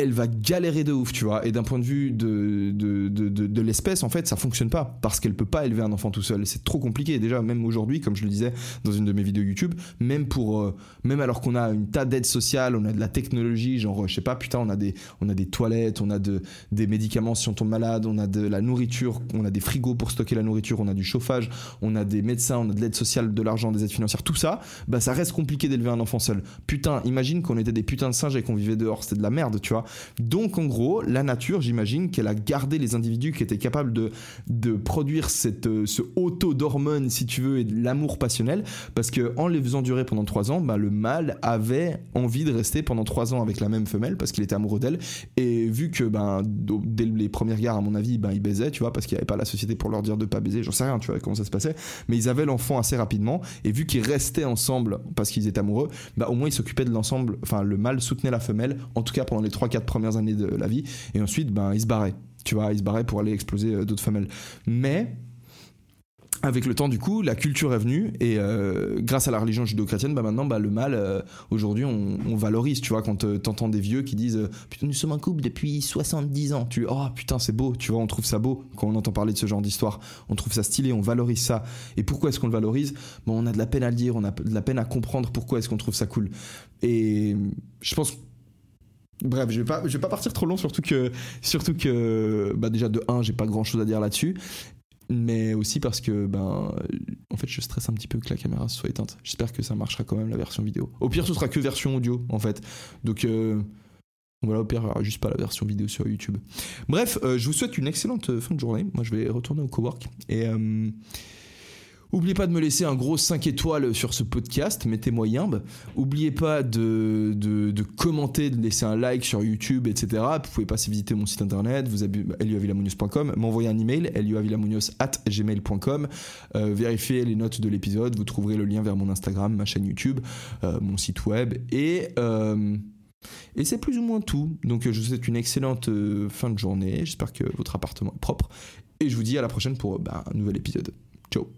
elle va galérer de ouf, tu vois. Et d'un point de vue de, de, de, de, l'espèce, en fait, ça fonctionne pas parce qu'elle peut pas élever un enfant tout seul. C'est trop compliqué. Déjà, même aujourd'hui, comme je le disais dans une de mes vidéos YouTube, même pour, euh, même alors qu'on a une tas d'aides sociales, on a de la technologie, genre, je sais pas, putain, on a des, on a des toilettes, on a de, des médicaments si on tombe malade, on a de la nourriture, on a des frigos pour stocker la nourriture, on a du chauffage, on a des médecins, on a de l'aide sociale, de l'argent, des aides financières, tout ça, bah, ça reste compliqué d'élever un enfant seul. Putain, imagine qu'on était des putins de singes et qu'on vivait dehors. C'était de la merde, tu vois. Donc en gros, la nature, j'imagine qu'elle a gardé les individus qui étaient capables de, de produire cette, euh, ce auto d'hormones, si tu veux, et de l'amour passionnel, parce que en les faisant durer pendant trois ans, bah, le mâle avait envie de rester pendant trois ans avec la même femelle parce qu'il était amoureux d'elle. Et vu que ben, dès les premières guerres, à mon avis, ben, ils baisaient, tu vois, parce qu'il n'y avait pas la société pour leur dire de pas baiser, j'en sais rien, tu vois, comment ça se passait. Mais ils avaient l'enfant assez rapidement, et vu qu'ils restaient ensemble parce qu'ils étaient amoureux, bah, au moins ils s'occupaient de l'ensemble, enfin le mâle soutenait la femelle, en tout cas pendant les 3-4 premières années de la vie. Et ensuite, ben, il se barrait. Tu vois, il se barrait pour aller exploser euh, d'autres femelles. Mais avec le temps, du coup, la culture est venue et euh, grâce à la religion judéo-chrétienne, bah maintenant, bah, le mal, euh, aujourd'hui, on, valorise. Tu vois, quand t'entends des vieux qui disent Putain, nous sommes un couple depuis 70 ans. Tu Oh putain, c'est beau. Tu vois, on trouve ça beau quand on entend parler de ce genre d'histoire. On trouve ça stylé, on valorise ça. Et pourquoi est-ce qu'on le valorise? Bon, on a de la peine à le dire, on a de la peine à comprendre pourquoi est-ce qu'on trouve ça cool. Et je pense Bref, je vais pas, je vais pas partir trop long, surtout que, surtout que, bah déjà de 1, j'ai pas grand chose à dire là-dessus, mais aussi parce que, ben, en fait, je stresse un petit peu que la caméra soit éteinte. J'espère que ça marchera quand même la version vidéo. Au pire, ce sera que version audio, en fait. Donc, euh, voilà, au pire, juste pas la version vidéo sur YouTube. Bref, euh, je vous souhaite une excellente fin de journée. Moi, je vais retourner au cowork et. Euh, Oubliez pas de me laisser un gros 5 étoiles sur ce podcast, mettez-moi yimbe. Oubliez pas de, commenter, de laisser un like sur YouTube, etc. Vous pouvez passer visiter mon site internet, vous avez m'envoyer un email, luavilamonios at gmail.com, euh, vérifiez les notes de l'épisode, vous trouverez le lien vers mon Instagram, ma chaîne YouTube, euh, mon site web et... Euh, et c'est plus ou moins tout. Donc je vous souhaite une excellente fin de journée. J'espère que votre appartement est propre. Et je vous dis à la prochaine pour bah, un nouvel épisode. Ciao